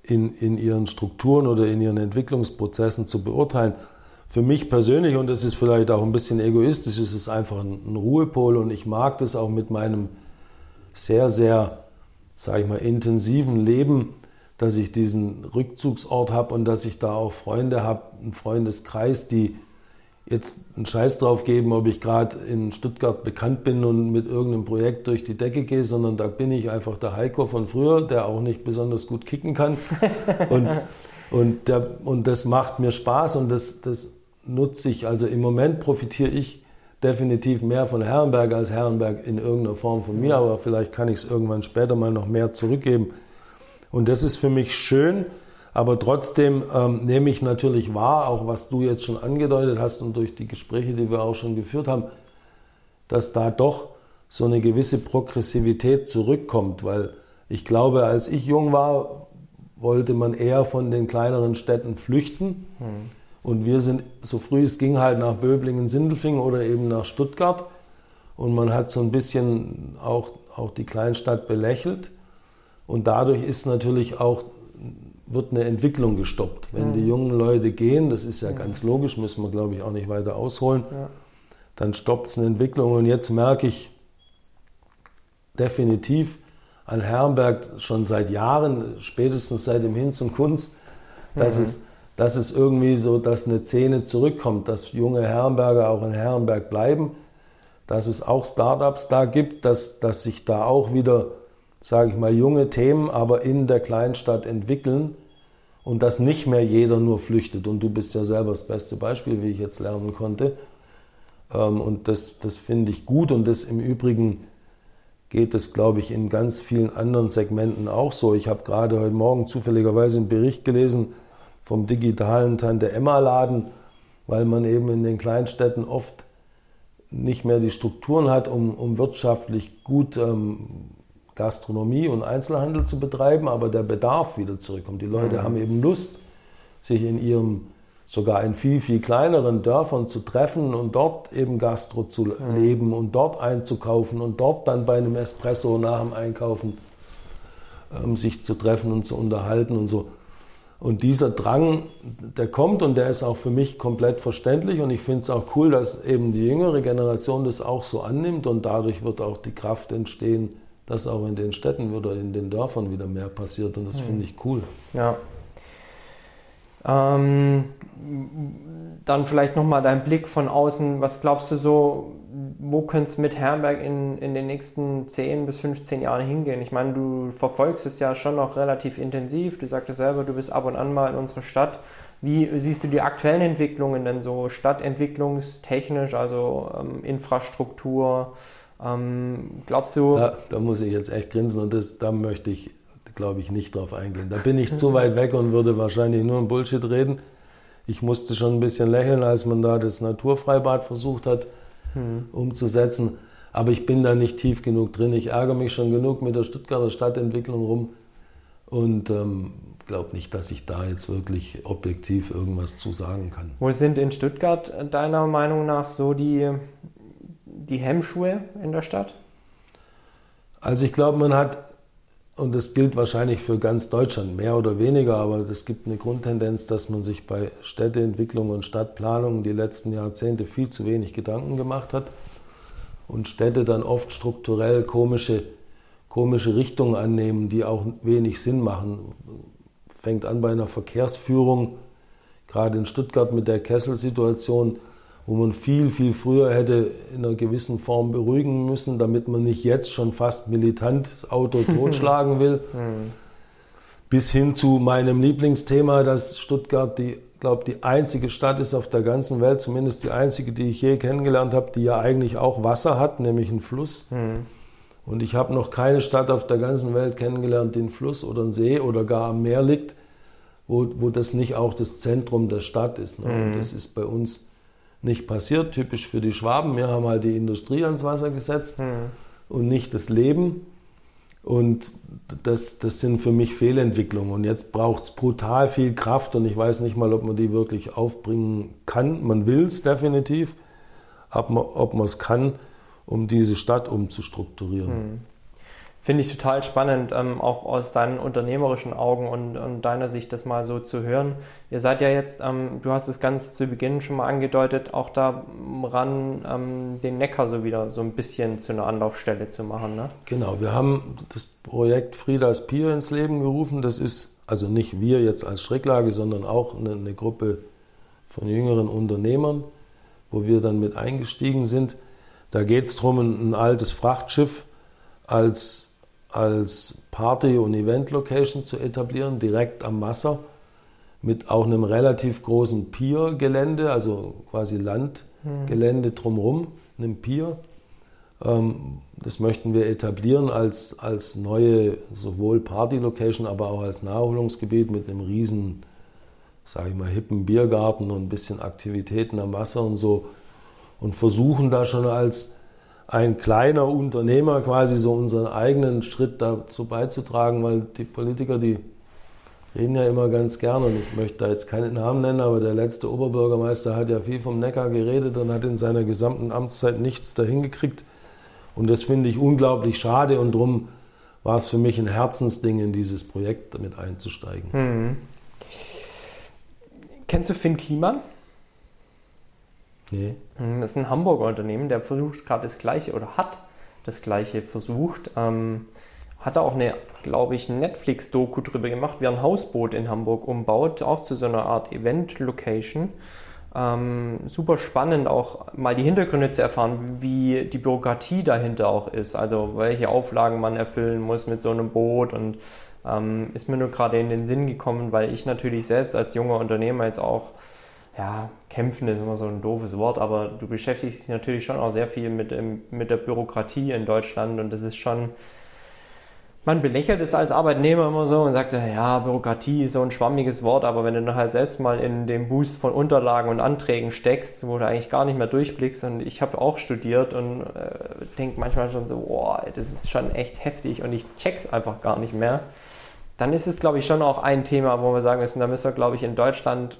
B: in, in ihren Strukturen oder in ihren Entwicklungsprozessen zu beurteilen. Für mich persönlich, und das ist vielleicht auch ein bisschen egoistisch, ist es einfach ein, Ruhepol und ich mag das auch mit meinem sehr, sehr, sage ich mal, intensiven Leben, dass ich diesen Rückzugsort habe und dass ich da auch Freunde habe, einen Freundeskreis, die jetzt einen Scheiß drauf geben, ob ich gerade in Stuttgart bekannt bin und mit irgendeinem Projekt durch die Decke gehe, sondern da bin ich einfach der Heiko von früher, der auch nicht besonders gut kicken kann. *laughs* und, und, der, und das macht mir Spaß und das, das nutze ich. Also im Moment profitiere ich definitiv mehr von Herrenberg als Herrenberg in irgendeiner Form von mir, aber vielleicht kann ich es irgendwann später mal noch mehr zurückgeben. Und das ist für mich schön aber trotzdem ähm, nehme ich natürlich wahr, auch was du jetzt schon angedeutet hast und durch die Gespräche, die wir auch schon geführt haben, dass da doch so eine gewisse Progressivität zurückkommt. Weil ich glaube, als ich jung war, wollte man eher von den kleineren Städten flüchten. Mhm. Und wir sind, so früh es ging, halt nach Böblingen, Sindelfingen oder eben nach Stuttgart. Und man hat so ein bisschen auch, auch die Kleinstadt belächelt. Und dadurch ist natürlich auch wird eine Entwicklung gestoppt. Wenn mhm. die jungen Leute gehen, das ist ja mhm. ganz logisch, müssen wir, glaube ich, auch nicht weiter ausholen, ja. dann stoppt es eine Entwicklung. Und jetzt merke ich definitiv an Herrenberg schon seit Jahren, spätestens seit dem Hinz und Kunst, dass, mhm. es, dass es irgendwie so, dass eine Szene zurückkommt, dass junge Herrenberger auch in Herrenberg bleiben, dass es auch Startups da gibt, dass, dass sich da auch wieder sage ich mal, junge Themen aber in der Kleinstadt entwickeln und dass nicht mehr jeder nur flüchtet. Und du bist ja selber das beste Beispiel, wie ich jetzt lernen konnte. Ähm, und das, das finde ich gut und das im Übrigen geht es, glaube ich, in ganz vielen anderen Segmenten auch so. Ich habe gerade heute Morgen zufälligerweise einen Bericht gelesen vom digitalen Tante-Emma-Laden, weil man eben in den Kleinstädten oft nicht mehr die Strukturen hat, um, um wirtschaftlich gut ähm, Gastronomie und Einzelhandel zu betreiben, aber der Bedarf wieder zurückkommt. Die Leute mhm. haben eben Lust, sich in ihrem sogar in viel, viel kleineren Dörfern zu treffen und dort eben Gastro zu mhm. leben und dort einzukaufen und dort dann bei einem Espresso nach dem Einkaufen ähm, sich zu treffen und zu unterhalten und so. Und dieser Drang, der kommt und der ist auch für mich komplett verständlich und ich finde es auch cool, dass eben die jüngere Generation das auch so annimmt und dadurch wird auch die Kraft entstehen, dass auch in den Städten oder in den Dörfern wieder mehr passiert und das finde ich cool.
A: Ja. Ähm, dann vielleicht nochmal dein Blick von außen. Was glaubst du so, wo könnte es mit Herrenberg in, in den nächsten 10 bis 15 Jahren hingehen? Ich meine, du verfolgst es ja schon noch relativ intensiv. Du sagtest selber, du bist ab und an mal in unserer Stadt. Wie siehst du die aktuellen Entwicklungen denn so stadtentwicklungstechnisch, also ähm, Infrastruktur? Ähm, glaubst du.
B: Da, da, muss ich jetzt echt grinsen und das, da möchte ich, glaube ich, nicht drauf eingehen. Da bin ich zu weit weg und würde wahrscheinlich nur ein Bullshit reden. Ich musste schon ein bisschen lächeln, als man da das Naturfreibad versucht hat hm. umzusetzen. Aber ich bin da nicht tief genug drin. Ich ärgere mich schon genug mit der Stuttgarter Stadtentwicklung rum und ähm, glaube nicht, dass ich da jetzt wirklich objektiv irgendwas zu sagen kann.
A: Wo sind in Stuttgart deiner Meinung nach so die die Hemmschuhe in der Stadt?
B: Also ich glaube, man hat, und das gilt wahrscheinlich für ganz Deutschland, mehr oder weniger, aber es gibt eine Grundtendenz, dass man sich bei Städteentwicklung und Stadtplanung die letzten Jahrzehnte viel zu wenig Gedanken gemacht hat und Städte dann oft strukturell komische, komische Richtungen annehmen, die auch wenig Sinn machen. Fängt an bei einer Verkehrsführung, gerade in Stuttgart mit der Kesselsituation, wo man viel, viel früher hätte in einer gewissen Form beruhigen müssen, damit man nicht jetzt schon fast militant das Auto *laughs* totschlagen will. Hm. Bis hin zu meinem Lieblingsthema, dass Stuttgart die, glaube die einzige Stadt ist auf der ganzen Welt, zumindest die einzige, die ich je kennengelernt habe, die ja eigentlich auch Wasser hat, nämlich einen Fluss. Mhm. Und ich habe noch keine Stadt auf der ganzen Welt kennengelernt, die ein Fluss oder ein See oder gar am Meer liegt, wo, wo das nicht auch das Zentrum der Stadt ist. Ne? Mhm. Und das ist bei uns nicht passiert, typisch für die Schwaben. Wir haben halt die Industrie ans Wasser gesetzt mhm. und nicht das Leben. Und das, das sind für mich Fehlentwicklungen. Und jetzt braucht es brutal viel Kraft und ich weiß nicht mal, ob man die wirklich aufbringen kann. Man will es definitiv, ob man es kann, um diese Stadt umzustrukturieren. Hm.
A: Finde ich total spannend, ähm, auch aus deinen unternehmerischen Augen und, und, deiner Sicht das mal so zu hören. Ihr seid ja jetzt, ähm, du hast es ganz zu Beginn schon mal angedeutet, auch daran, ähm, den Neckar so wieder so ein bisschen zu einer Anlaufstelle zu machen. Ne?
B: Genau, wir haben das Projekt Friedas Pier ins Leben gerufen. Das ist also nicht wir jetzt als Schräglage, sondern auch eine, eine Gruppe von jüngeren Unternehmern, wo wir dann mit eingestiegen sind. Da geht es darum, ein altes Frachtschiff als als Party- und Event-Location zu etablieren, direkt am Wasser, mit auch einem relativ großen Pier-Gelände, also quasi Landgelände drumherum, einem Pier. Ähm, das möchten wir etablieren als, als neue sowohl Party-Location, aber auch als Naherholungsgebiet mit einem riesen, sage ich mal, hippen Biergarten und ein bisschen Aktivitäten am Wasser und so. Und versuchen da schon als ein kleiner Unternehmer quasi so unseren eigenen Schritt dazu beizutragen, weil die Politiker, die reden ja immer ganz gerne und ich möchte da jetzt keinen Namen nennen, aber der letzte Oberbürgermeister hat ja viel vom Neckar geredet und hat in seiner gesamten Amtszeit nichts dahin gekriegt. Und das finde ich unglaublich schade und darum war es für mich ein Herzensding, in dieses Projekt mit einzusteigen. Hm.
A: Kennst du Finn Kliman?
B: Nee.
A: Hm, das ist ein Hamburger Unternehmen, der versucht gerade das Gleiche oder hat das Gleiche versucht. Ähm, hat da auch eine, glaube ich, Netflix-Doku drüber gemacht, wie er ein Hausboot in Hamburg umbaut, auch zu so einer Art Event-Location. Ähm, super spannend auch mal die Hintergründe zu erfahren, wie die Bürokratie dahinter auch ist, also welche Auflagen man erfüllen muss mit so einem Boot und ähm, ist mir nur gerade in den Sinn gekommen, weil ich natürlich selbst als junger Unternehmer jetzt auch ja, kämpfen ist immer so ein doofes Wort, aber du beschäftigst dich natürlich schon auch sehr viel mit, mit der Bürokratie in Deutschland und das ist schon, man belächelt es als Arbeitnehmer immer so und sagt, ja, Bürokratie ist so ein schwammiges Wort, aber wenn du dann halt selbst mal in den Boost von Unterlagen und Anträgen steckst, wo du eigentlich gar nicht mehr durchblickst und ich habe auch studiert und äh, denke manchmal schon so, boah, das ist schon echt heftig und ich check's einfach gar nicht mehr, dann ist es, glaube ich, schon auch ein Thema, wo wir sagen müssen, da müssen wir, glaube ich, in Deutschland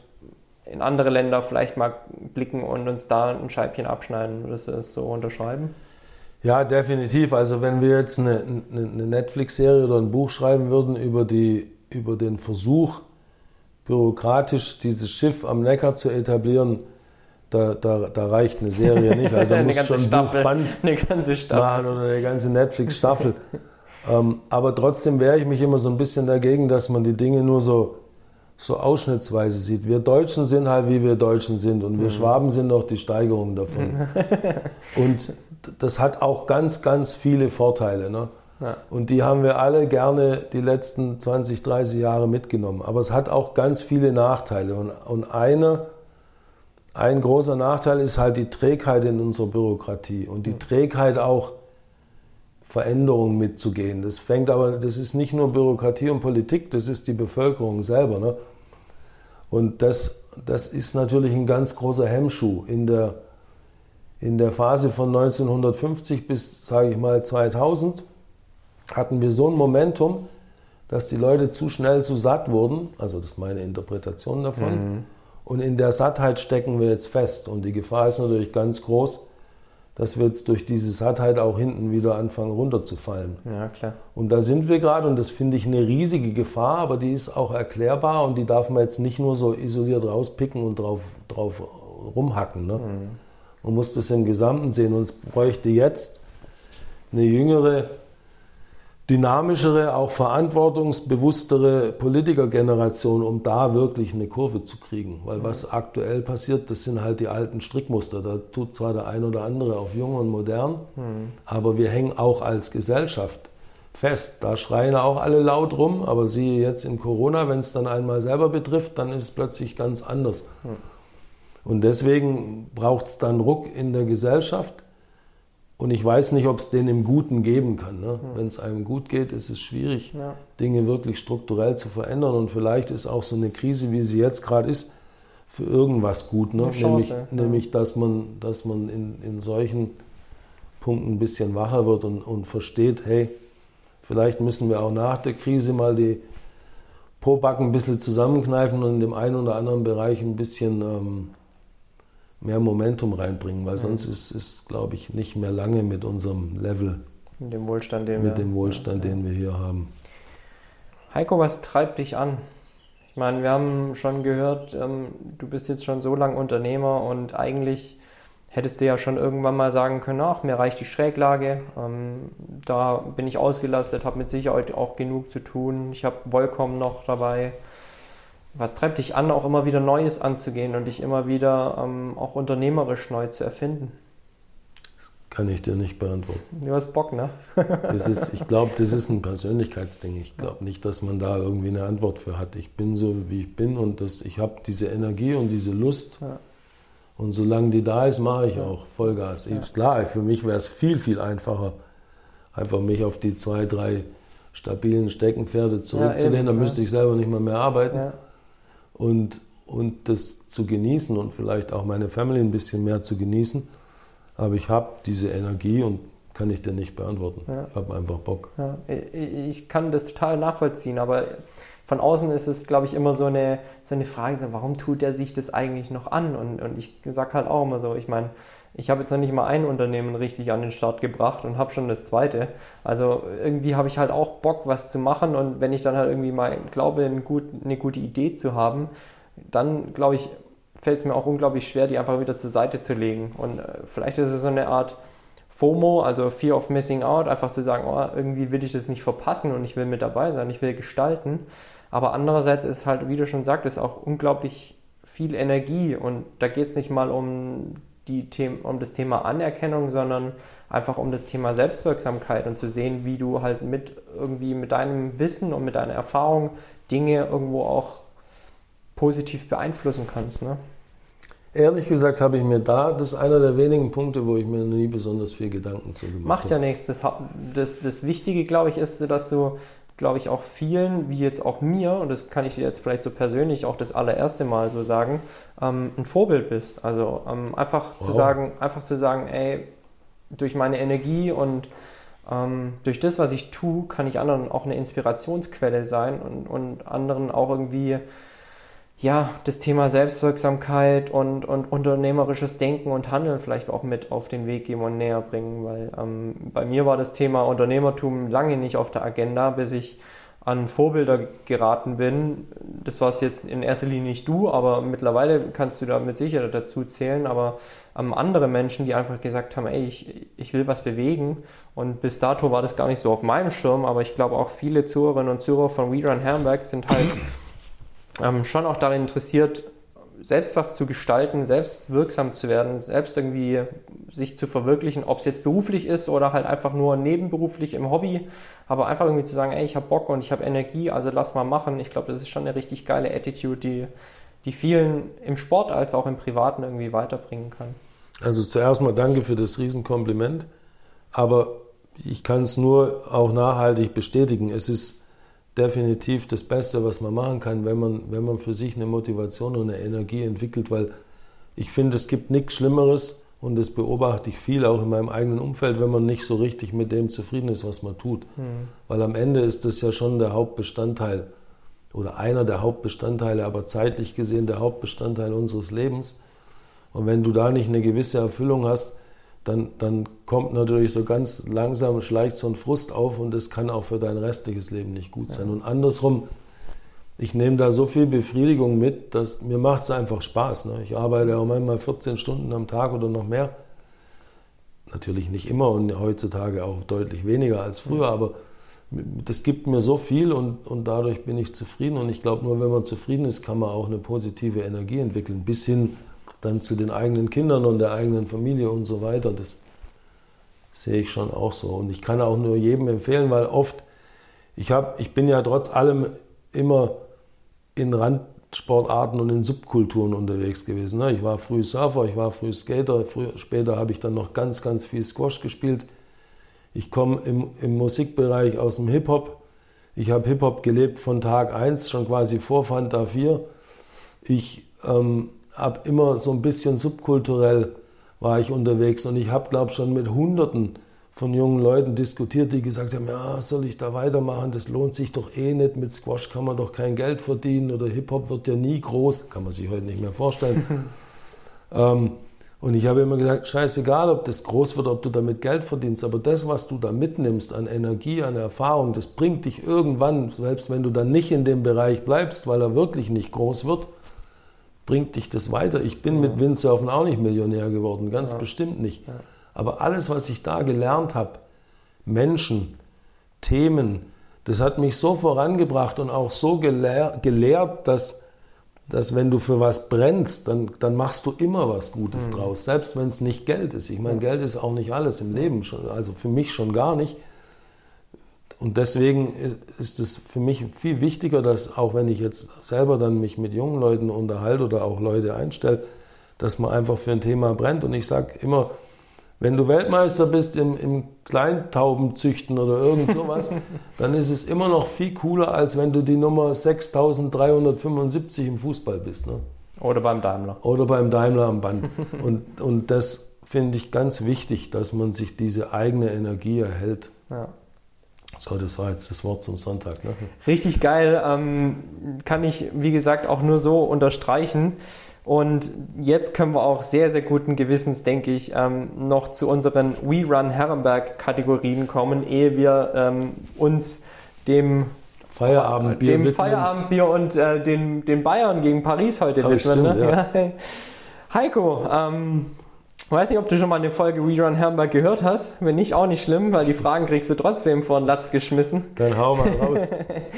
A: in andere Länder vielleicht mal blicken und uns da ein Scheibchen abschneiden. Würdest du das so unterschreiben?
B: Ja, definitiv. Also wenn wir jetzt eine, eine Netflix-Serie oder ein Buch schreiben würden über, die, über den Versuch, bürokratisch dieses Schiff am Neckar zu etablieren, da, da, da reicht eine Serie nicht. Also *laughs* da muss schon ein Buchband *laughs* eine ganze Staffel. machen oder eine ganze Netflix-Staffel. ähm, aber trotzdem wehre ich mich immer so ein bisschen dagegen, dass man die Dinge nur so so ausschnittsweise sieht. Wir Deutschen sind halt, wie wir Deutschen sind und wir mhm. Schwaben sind noch die Steigerung davon. *laughs* und das hat auch ganz, ganz viele Vorteile. Ne? Ja. Und die haben wir alle gerne die letzten 20, 30 Jahre mitgenommen. Aber es hat auch ganz viele Nachteile. Und, und eine, ein großer Nachteil ist halt die Trägheit in unserer Bürokratie und die mhm. Trägheit auch Veränderungen mitzugehen. Das fängt aber, das ist nicht nur Bürokratie und Politik, das ist die Bevölkerung selber. Ne? Und das, das ist natürlich ein ganz großer Hemmschuh. In der, in der Phase von 1950 bis, sage ich mal, 2000 hatten wir so ein Momentum, dass die Leute zu schnell zu satt wurden. Also das ist meine Interpretation davon. Mhm. Und in der Sattheit stecken wir jetzt fest. Und die Gefahr ist natürlich ganz groß, dass wir jetzt durch diese Sattheit auch hinten wieder anfangen runterzufallen.
A: Ja, klar.
B: Und da sind wir gerade und das finde ich eine riesige Gefahr, aber die ist auch erklärbar und die darf man jetzt nicht nur so isoliert rauspicken und drauf, drauf rumhacken. Ne? Mhm. Man muss das im Gesamten sehen und es bräuchte jetzt eine jüngere dynamischere, auch verantwortungsbewusstere Politikergeneration, um da wirklich eine Kurve zu kriegen. Weil was aktuell passiert, das sind halt die alten Strickmuster. Da tut zwar der ein oder andere auf jung und modern, mhm. aber wir hängen auch als Gesellschaft fest. Da schreien auch alle laut rum, aber siehe jetzt in Corona, wenn es dann einmal selber betrifft, dann ist es plötzlich ganz anders. Mhm. Und deswegen braucht es dann Ruck in der Gesellschaft und ich weiß nicht, ob es den im Guten geben kann. Ne? Mhm. Wenn es einem gut geht, ist es schwierig, ja. Dinge wirklich strukturell zu verändern. Und vielleicht ist auch so eine Krise, wie sie jetzt gerade ist, für irgendwas gut. Ne? Chance, nämlich, ja. nämlich, dass man, dass man in, in solchen Punkten ein bisschen wacher wird und, und versteht, hey, vielleicht müssen wir auch nach der Krise mal die Probacken ein bisschen zusammenkneifen und in dem einen oder anderen Bereich ein bisschen ähm, mehr Momentum reinbringen, weil sonst ist es, glaube ich, nicht mehr lange mit unserem Level.
A: Mit dem Wohlstand,
B: den, mit wir, dem Wohlstand, ja. den wir hier haben.
A: Heiko, was treibt dich an? Ich meine, wir haben schon gehört, ähm, du bist jetzt schon so lange Unternehmer und eigentlich hättest du ja schon irgendwann mal sagen können, ach, mir reicht die Schräglage, ähm, da bin ich ausgelastet, habe mit Sicherheit auch genug zu tun, ich habe Volcom noch dabei was treibt dich an, auch immer wieder Neues anzugehen und dich immer wieder ähm, auch unternehmerisch neu zu erfinden?
B: Das kann ich dir nicht beantworten.
A: Du hast Bock, ne? *laughs*
B: ist, ich glaube, das ist ein Persönlichkeitsding. Ich glaube nicht, dass man da irgendwie eine Antwort für hat. Ich bin so, wie ich bin und das, ich habe diese Energie und diese Lust. Ja. Und solange die da ist, mache ich auch Vollgas. Ja. Klar, für mich wäre es viel, viel einfacher, einfach mich auf die zwei, drei stabilen Steckenpferde zurückzulehnen. Ja, eben, da müsste ich selber nicht mal mehr arbeiten und, und das zu genießen und vielleicht auch meine Family ein bisschen mehr zu genießen. Aber ich habe diese Energie und kann ich dir nicht beantworten. Ja. Ich habe einfach Bock.
A: Ja. Ich kann das total nachvollziehen, aber von außen ist es, glaube ich, immer so eine, so eine Frage, warum tut er sich das eigentlich noch an? Und, und ich sage halt auch immer so, ich meine, ich habe jetzt noch nicht mal ein Unternehmen richtig an den Start gebracht und habe schon das zweite. Also irgendwie habe ich halt auch Bock, was zu machen und wenn ich dann halt irgendwie mal glaube, eine, gut, eine gute Idee zu haben, dann glaube ich, fällt es mir auch unglaublich schwer, die einfach wieder zur Seite zu legen. Und äh, vielleicht ist es so eine Art FOMO, also Fear of Missing Out, einfach zu sagen, oh, irgendwie will ich das nicht verpassen und ich will mit dabei sein, ich will gestalten. Aber andererseits ist halt, wie du schon sagtest, auch unglaublich viel Energie und da geht es nicht mal um die Themen, um das Thema Anerkennung, sondern einfach um das Thema Selbstwirksamkeit und zu sehen, wie du halt mit irgendwie mit deinem Wissen und mit deiner Erfahrung Dinge irgendwo auch positiv beeinflussen kannst. Ne?
B: Ehrlich gesagt habe ich mir da, das ist einer der wenigen Punkte, wo ich mir nie besonders viel Gedanken zu gemacht habe.
A: Macht ja nichts. Das, das, das Wichtige, glaube ich, ist, dass du glaube ich, auch vielen, wie jetzt auch mir, und das kann ich dir jetzt vielleicht so persönlich auch das allererste Mal so sagen, ähm, ein Vorbild bist. Also ähm, einfach wow. zu sagen, einfach zu sagen, ey, durch meine Energie und ähm, durch das, was ich tue, kann ich anderen auch eine Inspirationsquelle sein und, und anderen auch irgendwie ja, das Thema Selbstwirksamkeit und, und unternehmerisches Denken und Handeln vielleicht auch mit auf den Weg geben und näher bringen, weil ähm, bei mir war das Thema Unternehmertum lange nicht auf der Agenda, bis ich an Vorbilder geraten bin. Das war es jetzt in erster Linie nicht du, aber mittlerweile kannst du da mit Sicherheit dazu zählen, aber ähm, andere Menschen, die einfach gesagt haben, ey, ich, ich will was bewegen und bis dato war das gar nicht so auf meinem Schirm, aber ich glaube auch viele Zuhörerinnen und Zuhörer von We Run Hamburg sind halt *clears throat* ähm, schon auch darin interessiert, selbst was zu gestalten, selbst wirksam zu werden, selbst irgendwie sich zu verwirklichen, ob es jetzt beruflich ist oder halt einfach nur nebenberuflich im Hobby, aber einfach irgendwie zu sagen, ey, ich habe Bock und ich habe Energie, also lass mal machen. Ich glaube, das ist schon eine richtig geile Attitude, die, die vielen im Sport als auch im Privaten irgendwie weiterbringen kann.
B: Also zuerst mal danke für das Riesenkompliment, aber ich kann es nur auch nachhaltig bestätigen. Es ist definitiv das Beste, was man machen kann, wenn man, wenn man für sich eine Motivation und eine Energie entwickelt, weil ich finde, es gibt nichts Schlimmeres und das beobachte ich viel auch in meinem eigenen Umfeld, wenn man nicht so richtig mit dem zufrieden ist, was man tut. Mhm. Weil am Ende ist das ja schon der Hauptbestandteil oder einer der Hauptbestandteile, aber zeitlich gesehen der Hauptbestandteil unseres Lebens. Und wenn du da nicht eine gewisse Erfüllung hast, dann, dann kommt natürlich so ganz langsam, schleicht so ein Frust auf und das kann auch für dein restliches Leben nicht gut sein. Ja. Und andersrum, ich nehme da so viel Befriedigung mit, dass mir macht es einfach Spaß. Ne? Ich arbeite auch manchmal 14 Stunden am Tag oder noch mehr. Natürlich nicht immer und heutzutage auch deutlich weniger als früher, aber das gibt mir so viel und, und dadurch bin ich zufrieden. Und ich glaube, nur wenn man zufrieden ist, kann man auch eine positive Energie entwickeln, bis hin dann zu den eigenen Kindern und der eigenen Familie und so weiter. Das sehe ich schon auch so. Und ich kann auch nur jedem empfehlen, weil oft, ich, hab, ich bin ja trotz allem immer in Rand, Sportarten und in Subkulturen unterwegs gewesen. Ne? Ich war früh Surfer, ich war früh Skater, früh, später habe ich dann noch ganz, ganz viel Squash gespielt. Ich komme im, im Musikbereich aus dem Hip-Hop. Ich habe Hip-Hop gelebt von Tag 1, schon quasi vor Fanta 4. Ich ähm, habe immer so ein bisschen subkulturell war ich unterwegs und ich habe, glaube ich, schon mit Hunderten von jungen Leuten diskutiert, die gesagt haben, ja, soll ich da weitermachen, das lohnt sich doch eh nicht, mit Squash kann man doch kein Geld verdienen oder Hip-Hop wird ja nie groß, kann man sich heute nicht mehr vorstellen. *laughs* ähm, und ich habe immer gesagt, scheißegal, ob das groß wird, ob du damit Geld verdienst, aber das, was du da mitnimmst an Energie, an Erfahrung, das bringt dich irgendwann, selbst wenn du dann nicht in dem Bereich bleibst, weil er wirklich nicht groß wird, bringt dich das weiter. Ich bin ja. mit Windsurfen auch nicht Millionär geworden, ganz ja. bestimmt nicht. Ja. Aber alles, was ich da gelernt habe, Menschen, Themen, das hat mich so vorangebracht und auch so gelehr gelehrt, dass, dass wenn du für was brennst, dann, dann machst du immer was Gutes mhm. draus, selbst wenn es nicht Geld ist. Ich meine, Geld ist auch nicht alles im Leben, also für mich schon gar nicht. Und deswegen ist es für mich viel wichtiger, dass auch wenn ich jetzt selber dann mich mit jungen Leuten unterhalte oder auch Leute einstelle, dass man einfach für ein Thema brennt. Und ich sage immer, wenn du Weltmeister bist im, im Kleintaubenzüchten oder irgend sowas, *laughs* dann ist es immer noch viel cooler, als wenn du die Nummer 6375 im Fußball bist. Ne?
A: Oder beim Daimler.
B: Oder beim Daimler am Band. *laughs* und, und das finde ich ganz wichtig, dass man sich diese eigene Energie erhält. Ja. So, das war jetzt das Wort zum Sonntag. Ne?
A: Richtig geil. Ähm, kann ich, wie gesagt, auch nur so unterstreichen. Und jetzt können wir auch sehr, sehr guten Gewissens, denke ich, ähm, noch zu unseren We Run Herrenberg-Kategorien kommen, ehe wir ähm, uns dem
B: Feierabendbier,
A: dem Feierabendbier und äh, den, den Bayern gegen Paris heute widmen. Stimmt, ne? ja. *laughs* Heiko, ähm, ich weiß nicht, ob du schon mal eine Folge We Run Herrenberg gehört hast. Wenn nicht, auch nicht schlimm, weil die Fragen kriegst du trotzdem vor den Latz geschmissen.
B: Dann hau mal raus.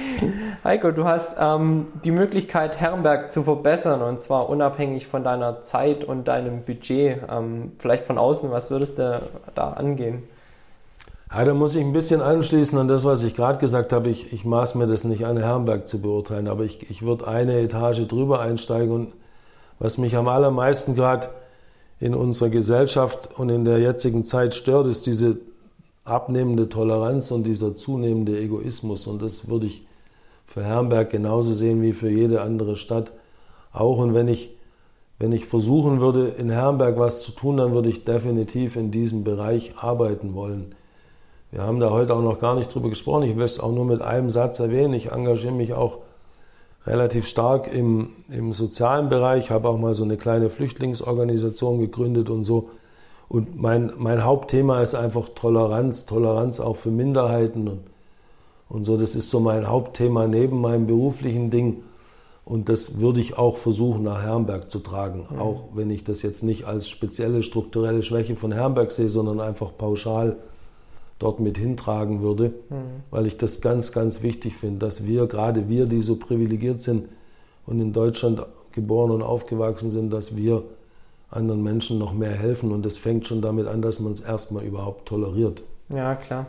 B: *laughs*
A: Heiko, du hast ähm, die Möglichkeit, Herrenberg zu verbessern und zwar unabhängig von deiner Zeit und deinem Budget. Ähm, vielleicht von außen, was würdest du da angehen?
B: Ja, da muss ich ein bisschen anschließen an das, was ich gerade gesagt habe. Ich, ich maß mir das nicht an, Herrenberg zu beurteilen, aber ich, ich würde eine Etage drüber einsteigen und was mich am allermeisten gerade in unserer Gesellschaft und in der jetzigen Zeit stört, ist diese abnehmende Toleranz und dieser zunehmende Egoismus. Und das würde ich für Herrenberg genauso sehen wie für jede andere Stadt auch. Und wenn ich, wenn ich versuchen würde, in Herrenberg was zu tun, dann würde ich definitiv in diesem Bereich arbeiten wollen. Wir haben da heute auch noch gar nicht drüber gesprochen. Ich will es auch nur mit einem Satz erwähnen. Ich engagiere mich auch relativ stark im, im sozialen Bereich, habe auch mal so eine kleine Flüchtlingsorganisation gegründet und so. Und mein, mein Hauptthema ist einfach Toleranz, Toleranz auch für Minderheiten und, und so. Das ist so mein Hauptthema neben meinem beruflichen Ding. Und das würde ich auch versuchen, nach Herrenberg zu tragen. Mhm. Auch wenn ich das jetzt nicht als spezielle strukturelle Schwäche von Herrenberg sehe, sondern einfach pauschal dort mit hintragen würde, mhm. weil ich das ganz, ganz wichtig finde, dass wir, gerade wir, die so privilegiert sind und in Deutschland geboren und aufgewachsen sind, dass wir anderen Menschen noch mehr helfen. Und das fängt schon damit an, dass man es erstmal überhaupt toleriert.
A: Ja, klar.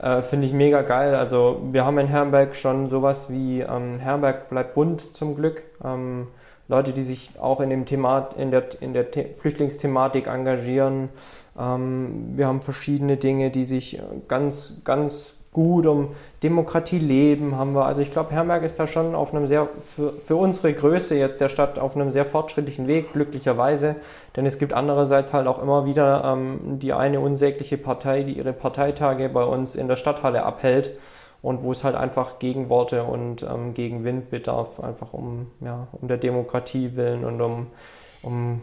A: Äh, Finde ich mega geil. Also wir haben in Herrenberg schon sowas wie ähm, Herrenberg bleibt bunt zum Glück. Ähm, Leute, die sich auch in, dem Thema, in der, in der Flüchtlingsthematik engagieren. Ähm, wir haben verschiedene Dinge, die sich ganz, ganz gut um Demokratie leben, haben wir. Also ich glaube, Herberg ist da schon auf einem sehr, für, für, unsere Größe jetzt der Stadt auf einem sehr fortschrittlichen Weg, glücklicherweise. Denn es gibt andererseits halt auch immer wieder ähm, die eine unsägliche Partei, die ihre Parteitage bei uns in der Stadthalle abhält und wo es halt einfach gegen Worte und ähm, gegen Wind bedarf, einfach um, ja, um der Demokratie willen und um, um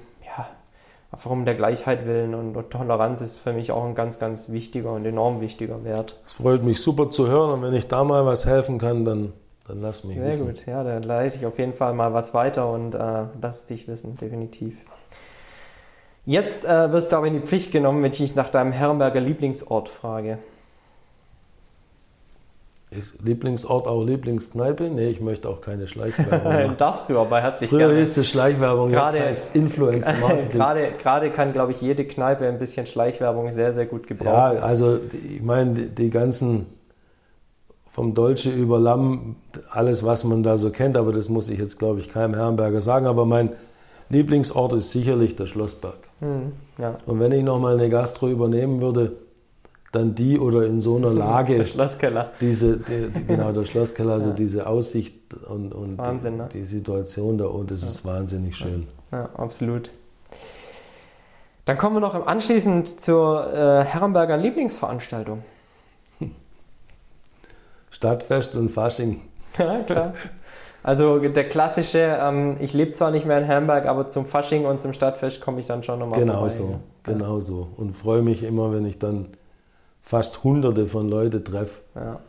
A: einfach um der Gleichheit willen und, Toleranz ist für mich auch ein ganz, ganz wichtiger und enorm wichtiger Wert.
B: Es freut mich super zu hören und wenn ich da mal was helfen kann, dann, dann lass mich
A: Sehr
B: wissen.
A: Sehr gut, ja, dann leite ich auf jeden Fall mal was weiter und äh, lass es dich wissen, definitiv. Jetzt äh, wirst du aber in die Pflicht genommen, wenn ich dich nach deinem Herrenberger Lieblingsort frage.
B: Ist Lieblingsort auch Lieblingskneipe? Nee, ich möchte auch keine Schleichwerbung. *laughs*
A: Darfst du, aber herzlich
B: Früher gerne. ist es Schleichwerbung,
A: gerade,
B: jetzt heißt Influencer *laughs* Marketing.
A: gerade, gerade kann, glaube ich, jede Kneipe ein bisschen Schleichwerbung sehr, sehr gut gebrauchen.
B: Ja, also ich meine, die, die ganzen vom Dolce über Lamm, alles, was man da so kennt, aber das muss ich jetzt, glaube ich, keinem Herrenberger sagen. Aber mein Lieblingsort ist sicherlich der Schlossberg.
A: Hm, ja.
B: Und wenn ich nochmal eine Gastro übernehmen würde, dann die oder in so einer *laughs* Lage.
A: Der Schlosskeller.
B: Diese, die, die, genau, der Schlosskeller, also *laughs* ja. diese Aussicht und, und
A: Wahnsinn,
B: die,
A: ne?
B: die, Situation da unten, das ja. ist wahnsinnig schön.
A: Ja, absolut. Dann kommen wir noch anschließend zur äh, Herrenberger Lieblingsveranstaltung. *laughs*
B: Stadtfest und Fasching.
A: Ja, klar. Also der klassische, ähm, ich lebe zwar nicht mehr in Herrenberg, aber zum Fasching und zum Stadtfest komme ich dann schon nochmal
B: genau
A: vorbei.
B: So. Genau so. Und freue mich immer, wenn ich dann fast hunderte von Leuten treffe.
A: Ja.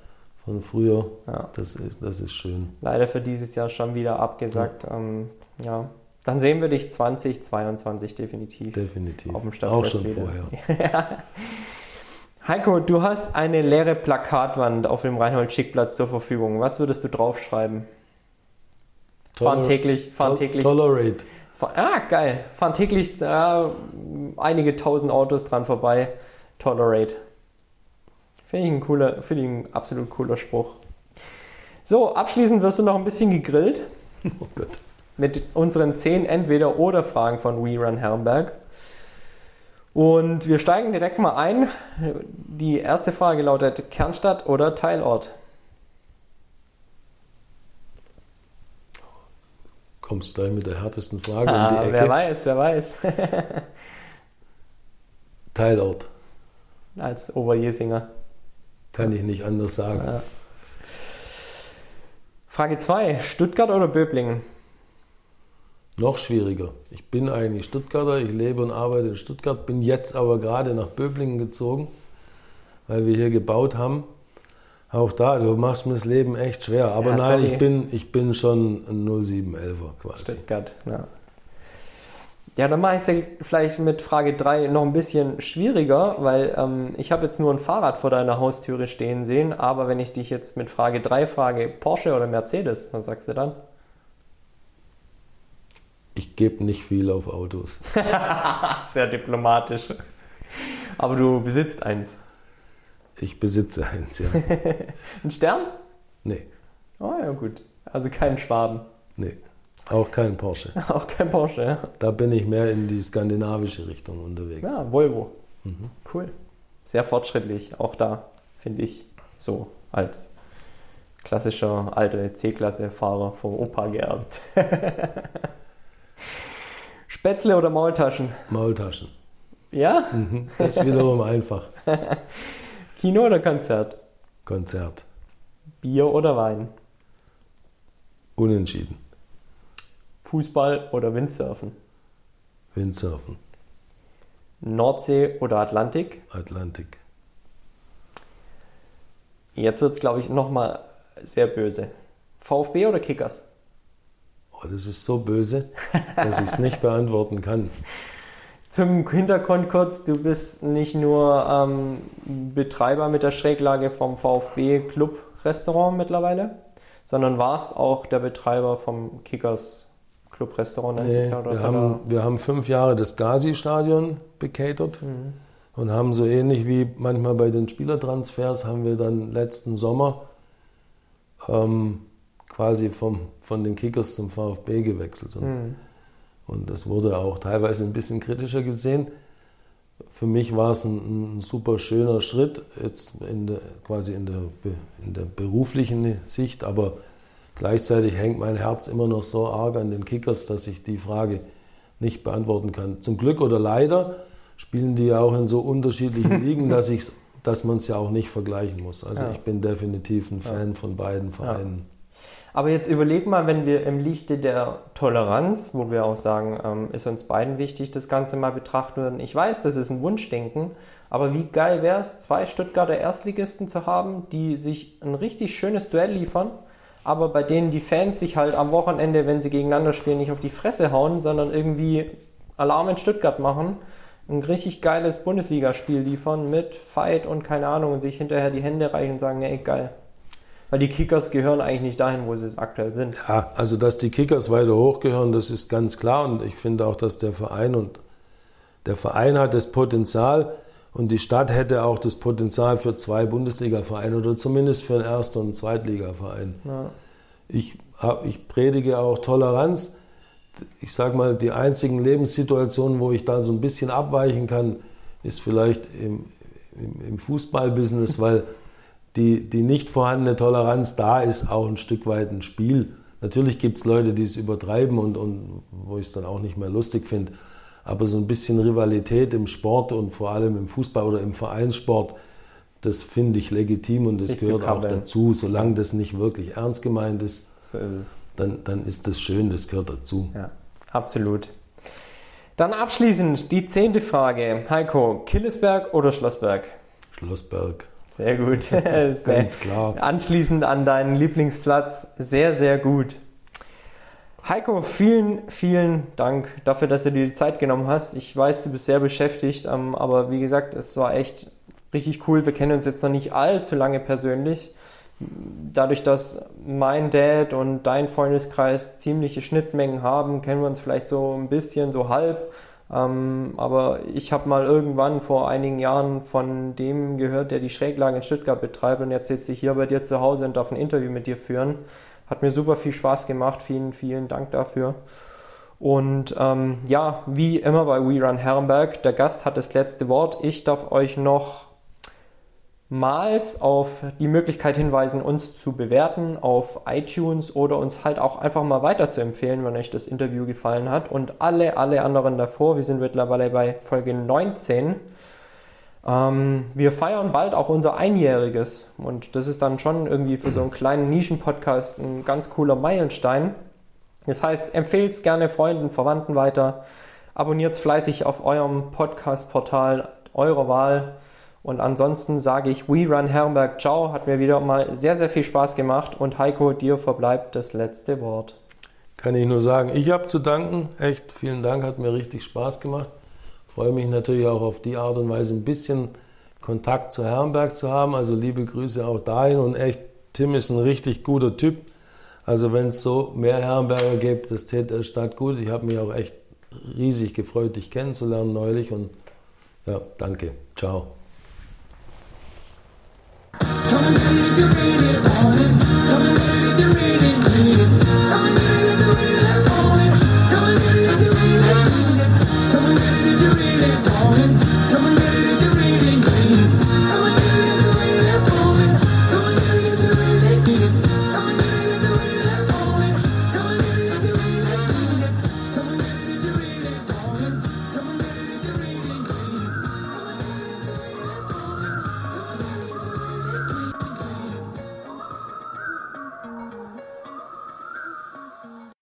B: Von früher.
A: Ja.
B: Das, ist, das ist schön.
A: Leider für dieses Jahr schon wieder abgesagt. Ja. Ähm, ja. Dann sehen wir dich 2022 definitiv.
B: Definitiv.
A: Auf dem Stadtfest
B: Auch schon
A: wieder.
B: vorher. *laughs*
A: Heiko, du hast eine leere Plakatwand auf dem Reinhold-Schick-Platz zur Verfügung. Was würdest du draufschreiben?
B: Toler
A: fahren täglich, fahren täglich.
B: Tolerate.
A: Ah, geil. Fahren täglich äh, einige tausend Autos dran vorbei. Tolerate. Finde ich ein cooler, finde ich ein absolut cooler Spruch. So, abschließend wirst du noch ein bisschen gegrillt. *laughs*
B: Oh Gott.
A: Mit unseren zehn Entweder-Oder-Fragen von We Run Herrenberg. Und wir steigen direkt mal ein. Die erste Frage lautet: Kernstadt oder Teilort?
B: Kommst du gleich mit der härtesten Frage
A: ah,
B: um die Ecke?
A: Wer weiß, wer weiß.
B: Teilort. *laughs*
A: Als Oberjesinger.
B: Kann ich nicht anders sagen.
A: Ja. Frage 2: Stuttgart oder Böblingen?
B: Noch schwieriger. Ich bin eigentlich Stuttgarter, ich lebe und arbeite in Stuttgart, bin jetzt aber gerade nach Böblingen gezogen, weil wir hier gebaut haben. Auch da, du machst mir das Leben echt schwer. Aber
A: Ja,
B: nein,
A: sorry.
B: ich bin, ich bin schon ein 0711er quasi.
A: Stuttgart, ja. Ja, dann mache ich es vielleicht mit Frage 3 noch ein bisschen schwieriger, weil ähm, ich habe jetzt nur ein Fahrrad vor deiner Haustüre stehen sehen, aber wenn ich dich jetzt mit Frage 3 frage, Porsche oder Mercedes, was sagst du dann?
B: Ich gebe nicht viel auf Autos. *laughs*
A: Sehr diplomatisch. Aber du besitzt eins.
B: Ich besitze eins, ja. *laughs*
A: Ein Stern?
B: Nee,
A: Oh ja, gut. Also kein Schwaben.
B: nee. Auch kein Porsche. *laughs*
A: Auch kein Porsche, ja.
B: Da bin ich mehr in die skandinavische Richtung unterwegs.
A: Ja, Volvo.
B: Mhm.
A: Cool. Sehr fortschrittlich, auch da, finde ich, so als klassischer alte C-Klasse-Fahrer vom Opa geerbt. *laughs* Spätzle oder Maultaschen?
B: Maultaschen.
A: Ja?
B: Mhm. Das ist wiederum einfach. *laughs*
A: Kino oder Konzert?
B: Konzert.
A: Bier oder Wein?
B: Unentschieden.
A: Fußball oder Windsurfen?
B: Windsurfen.
A: Nordsee oder Atlantik?
B: Atlantik.
A: Jetzt wird es, glaube ich, nochmal sehr böse. VfB oder Kickers?
B: Oh, das ist so böse, dass ich es nicht beantworten kann.
A: Zum Hintergrund kurz, du bist nicht nur ähm, Betreiber mit der Schräglage vom VfB Club Restaurant mittlerweile, sondern warst auch der Betreiber vom Kickers Club Restaurant. nennt
B: Nee,
A: oder
B: wir, haben, wir haben fünf Jahre das Gazi-Stadion bekatert
A: Mhm.
B: und haben so ähnlich wie manchmal bei den Spielertransfers, haben wir dann letzten Sommer ähm, quasi vom, von den Kickers zum VfB gewechselt. Und,
A: Mhm.
B: und das wurde auch teilweise ein bisschen kritischer gesehen. Für mich war es ein, ein super schöner Schritt, jetzt in der, quasi in der, in der beruflichen Sicht, aber gleichzeitig hängt mein Herz immer noch so arg an den Kickers, dass ich die Frage nicht beantworten kann. Zum Glück oder leider spielen die ja auch in so unterschiedlichen *laughs* Ligen, dass, ich's, dass man es ja auch nicht vergleichen muss. Also
A: Ja.
B: ich bin definitiv ein Fan von beiden Vereinen.
A: Aber jetzt überleg mal, wenn wir im Lichte der Toleranz, wo wir auch sagen, ähm, ist uns beiden wichtig, das Ganze mal betrachten würden. Ich weiß, das ist ein Wunschdenken, aber wie geil wäre es, zwei Stuttgarter Erstligisten zu haben, die sich ein richtig schönes Duell liefern, aber bei denen die Fans sich halt am Wochenende, wenn sie gegeneinander spielen, nicht auf die Fresse hauen, sondern irgendwie Alarm in Stuttgart machen, ein richtig geiles Bundesligaspiel liefern mit Fight und keine Ahnung und sich hinterher die Hände reichen und sagen, ey, geil. Weil die Kickers gehören eigentlich nicht dahin, wo sie es aktuell sind.
B: Ja, also dass die Kickers weiter hochgehören, das ist ganz klar und ich finde auch, dass der Verein und der Verein hat das Potenzial Und die Stadt hätte auch das Potenzial für zwei Bundesliga-Vereine oder zumindest für einen Erst- und Zweitligaverein. Ja. Ich, ich predige auch Toleranz. Ich sage mal, die einzigen Lebenssituationen, wo ich da so ein bisschen abweichen kann, ist vielleicht im, im, im Fußballbusiness, *laughs* weil die, die nicht vorhandene Toleranz da ist, auch ein Stück weit ein Spiel. Natürlich gibt es Leute, die es übertreiben und, und wo ich es dann auch nicht mehr lustig finde. Aber so ein bisschen Rivalität im Sport und vor allem im Fußball oder im Vereinssport, das finde ich legitim und das gehört auch dazu. Solange das nicht wirklich ernst gemeint ist, so ist dann, dann ist das schön, das gehört dazu.
A: Ja, absolut. Dann abschließend die zehnte Frage. Heiko, Killesberg oder Schlossberg?
B: Schlossberg.
A: Sehr gut. *laughs*
B: Ganz klar.
A: Anschließend an deinen Lieblingsplatz. Sehr, sehr gut. Heiko, vielen, vielen Dank dafür, dass du dir die Zeit genommen hast. Ich weiß, du bist sehr beschäftigt, ähm, aber wie gesagt, es war echt richtig cool. Wir kennen uns jetzt noch nicht allzu lange persönlich. Dadurch, dass mein Dad und dein Freundeskreis ziemliche Schnittmengen haben, kennen wir uns vielleicht so ein bisschen, so halb. Ähm, aber ich habe mal irgendwann vor einigen Jahren von dem gehört, der die Schräglage in Stuttgart betreibt und jetzt sitze ich hier bei dir zu Hause und darf ein Interview mit dir führen. Hat mir super viel Spaß gemacht. Vielen, vielen Dank dafür. Und ähm, ja, wie immer bei We Run Herrenberg, der Gast hat das letzte Wort. Ich darf euch noch mals auf die Möglichkeit hinweisen, uns zu bewerten auf iTunes oder uns halt auch einfach mal weiter zu empfehlen, wenn euch das Interview gefallen hat. Und alle, alle anderen davor, wir sind mittlerweile bei Folge 19 ähm, wir feiern bald auch unser Einjähriges. Und das ist dann schon irgendwie für so einen kleinen Nischen-Podcast ein ganz cooler Meilenstein. Das heißt, empfehlt es gerne Freunden, Verwandten weiter, abonniert es fleißig auf eurem Podcast-Portal eurer Wahl. Und ansonsten sage ich We Run Herrenberg Ciao, hat mir wieder mal sehr, sehr viel Spaß gemacht. Und Heiko, dir verbleibt das letzte Wort.
B: Kann ich nur sagen, ich habe zu danken, echt vielen Dank, hat mir richtig Spaß gemacht freue mich natürlich auch auf die Art und Weise, ein bisschen Kontakt zu Herrenberg zu haben. Also liebe Grüße auch dahin und echt, Tim ist ein richtig guter Typ. Also wenn es so mehr Herrenberger gibt, das täte der Stadt gut. Ich habe mich auch echt riesig gefreut, dich kennenzulernen neulich und ja, danke. Ciao. Come and get it, get it, come and get it, get it, get it.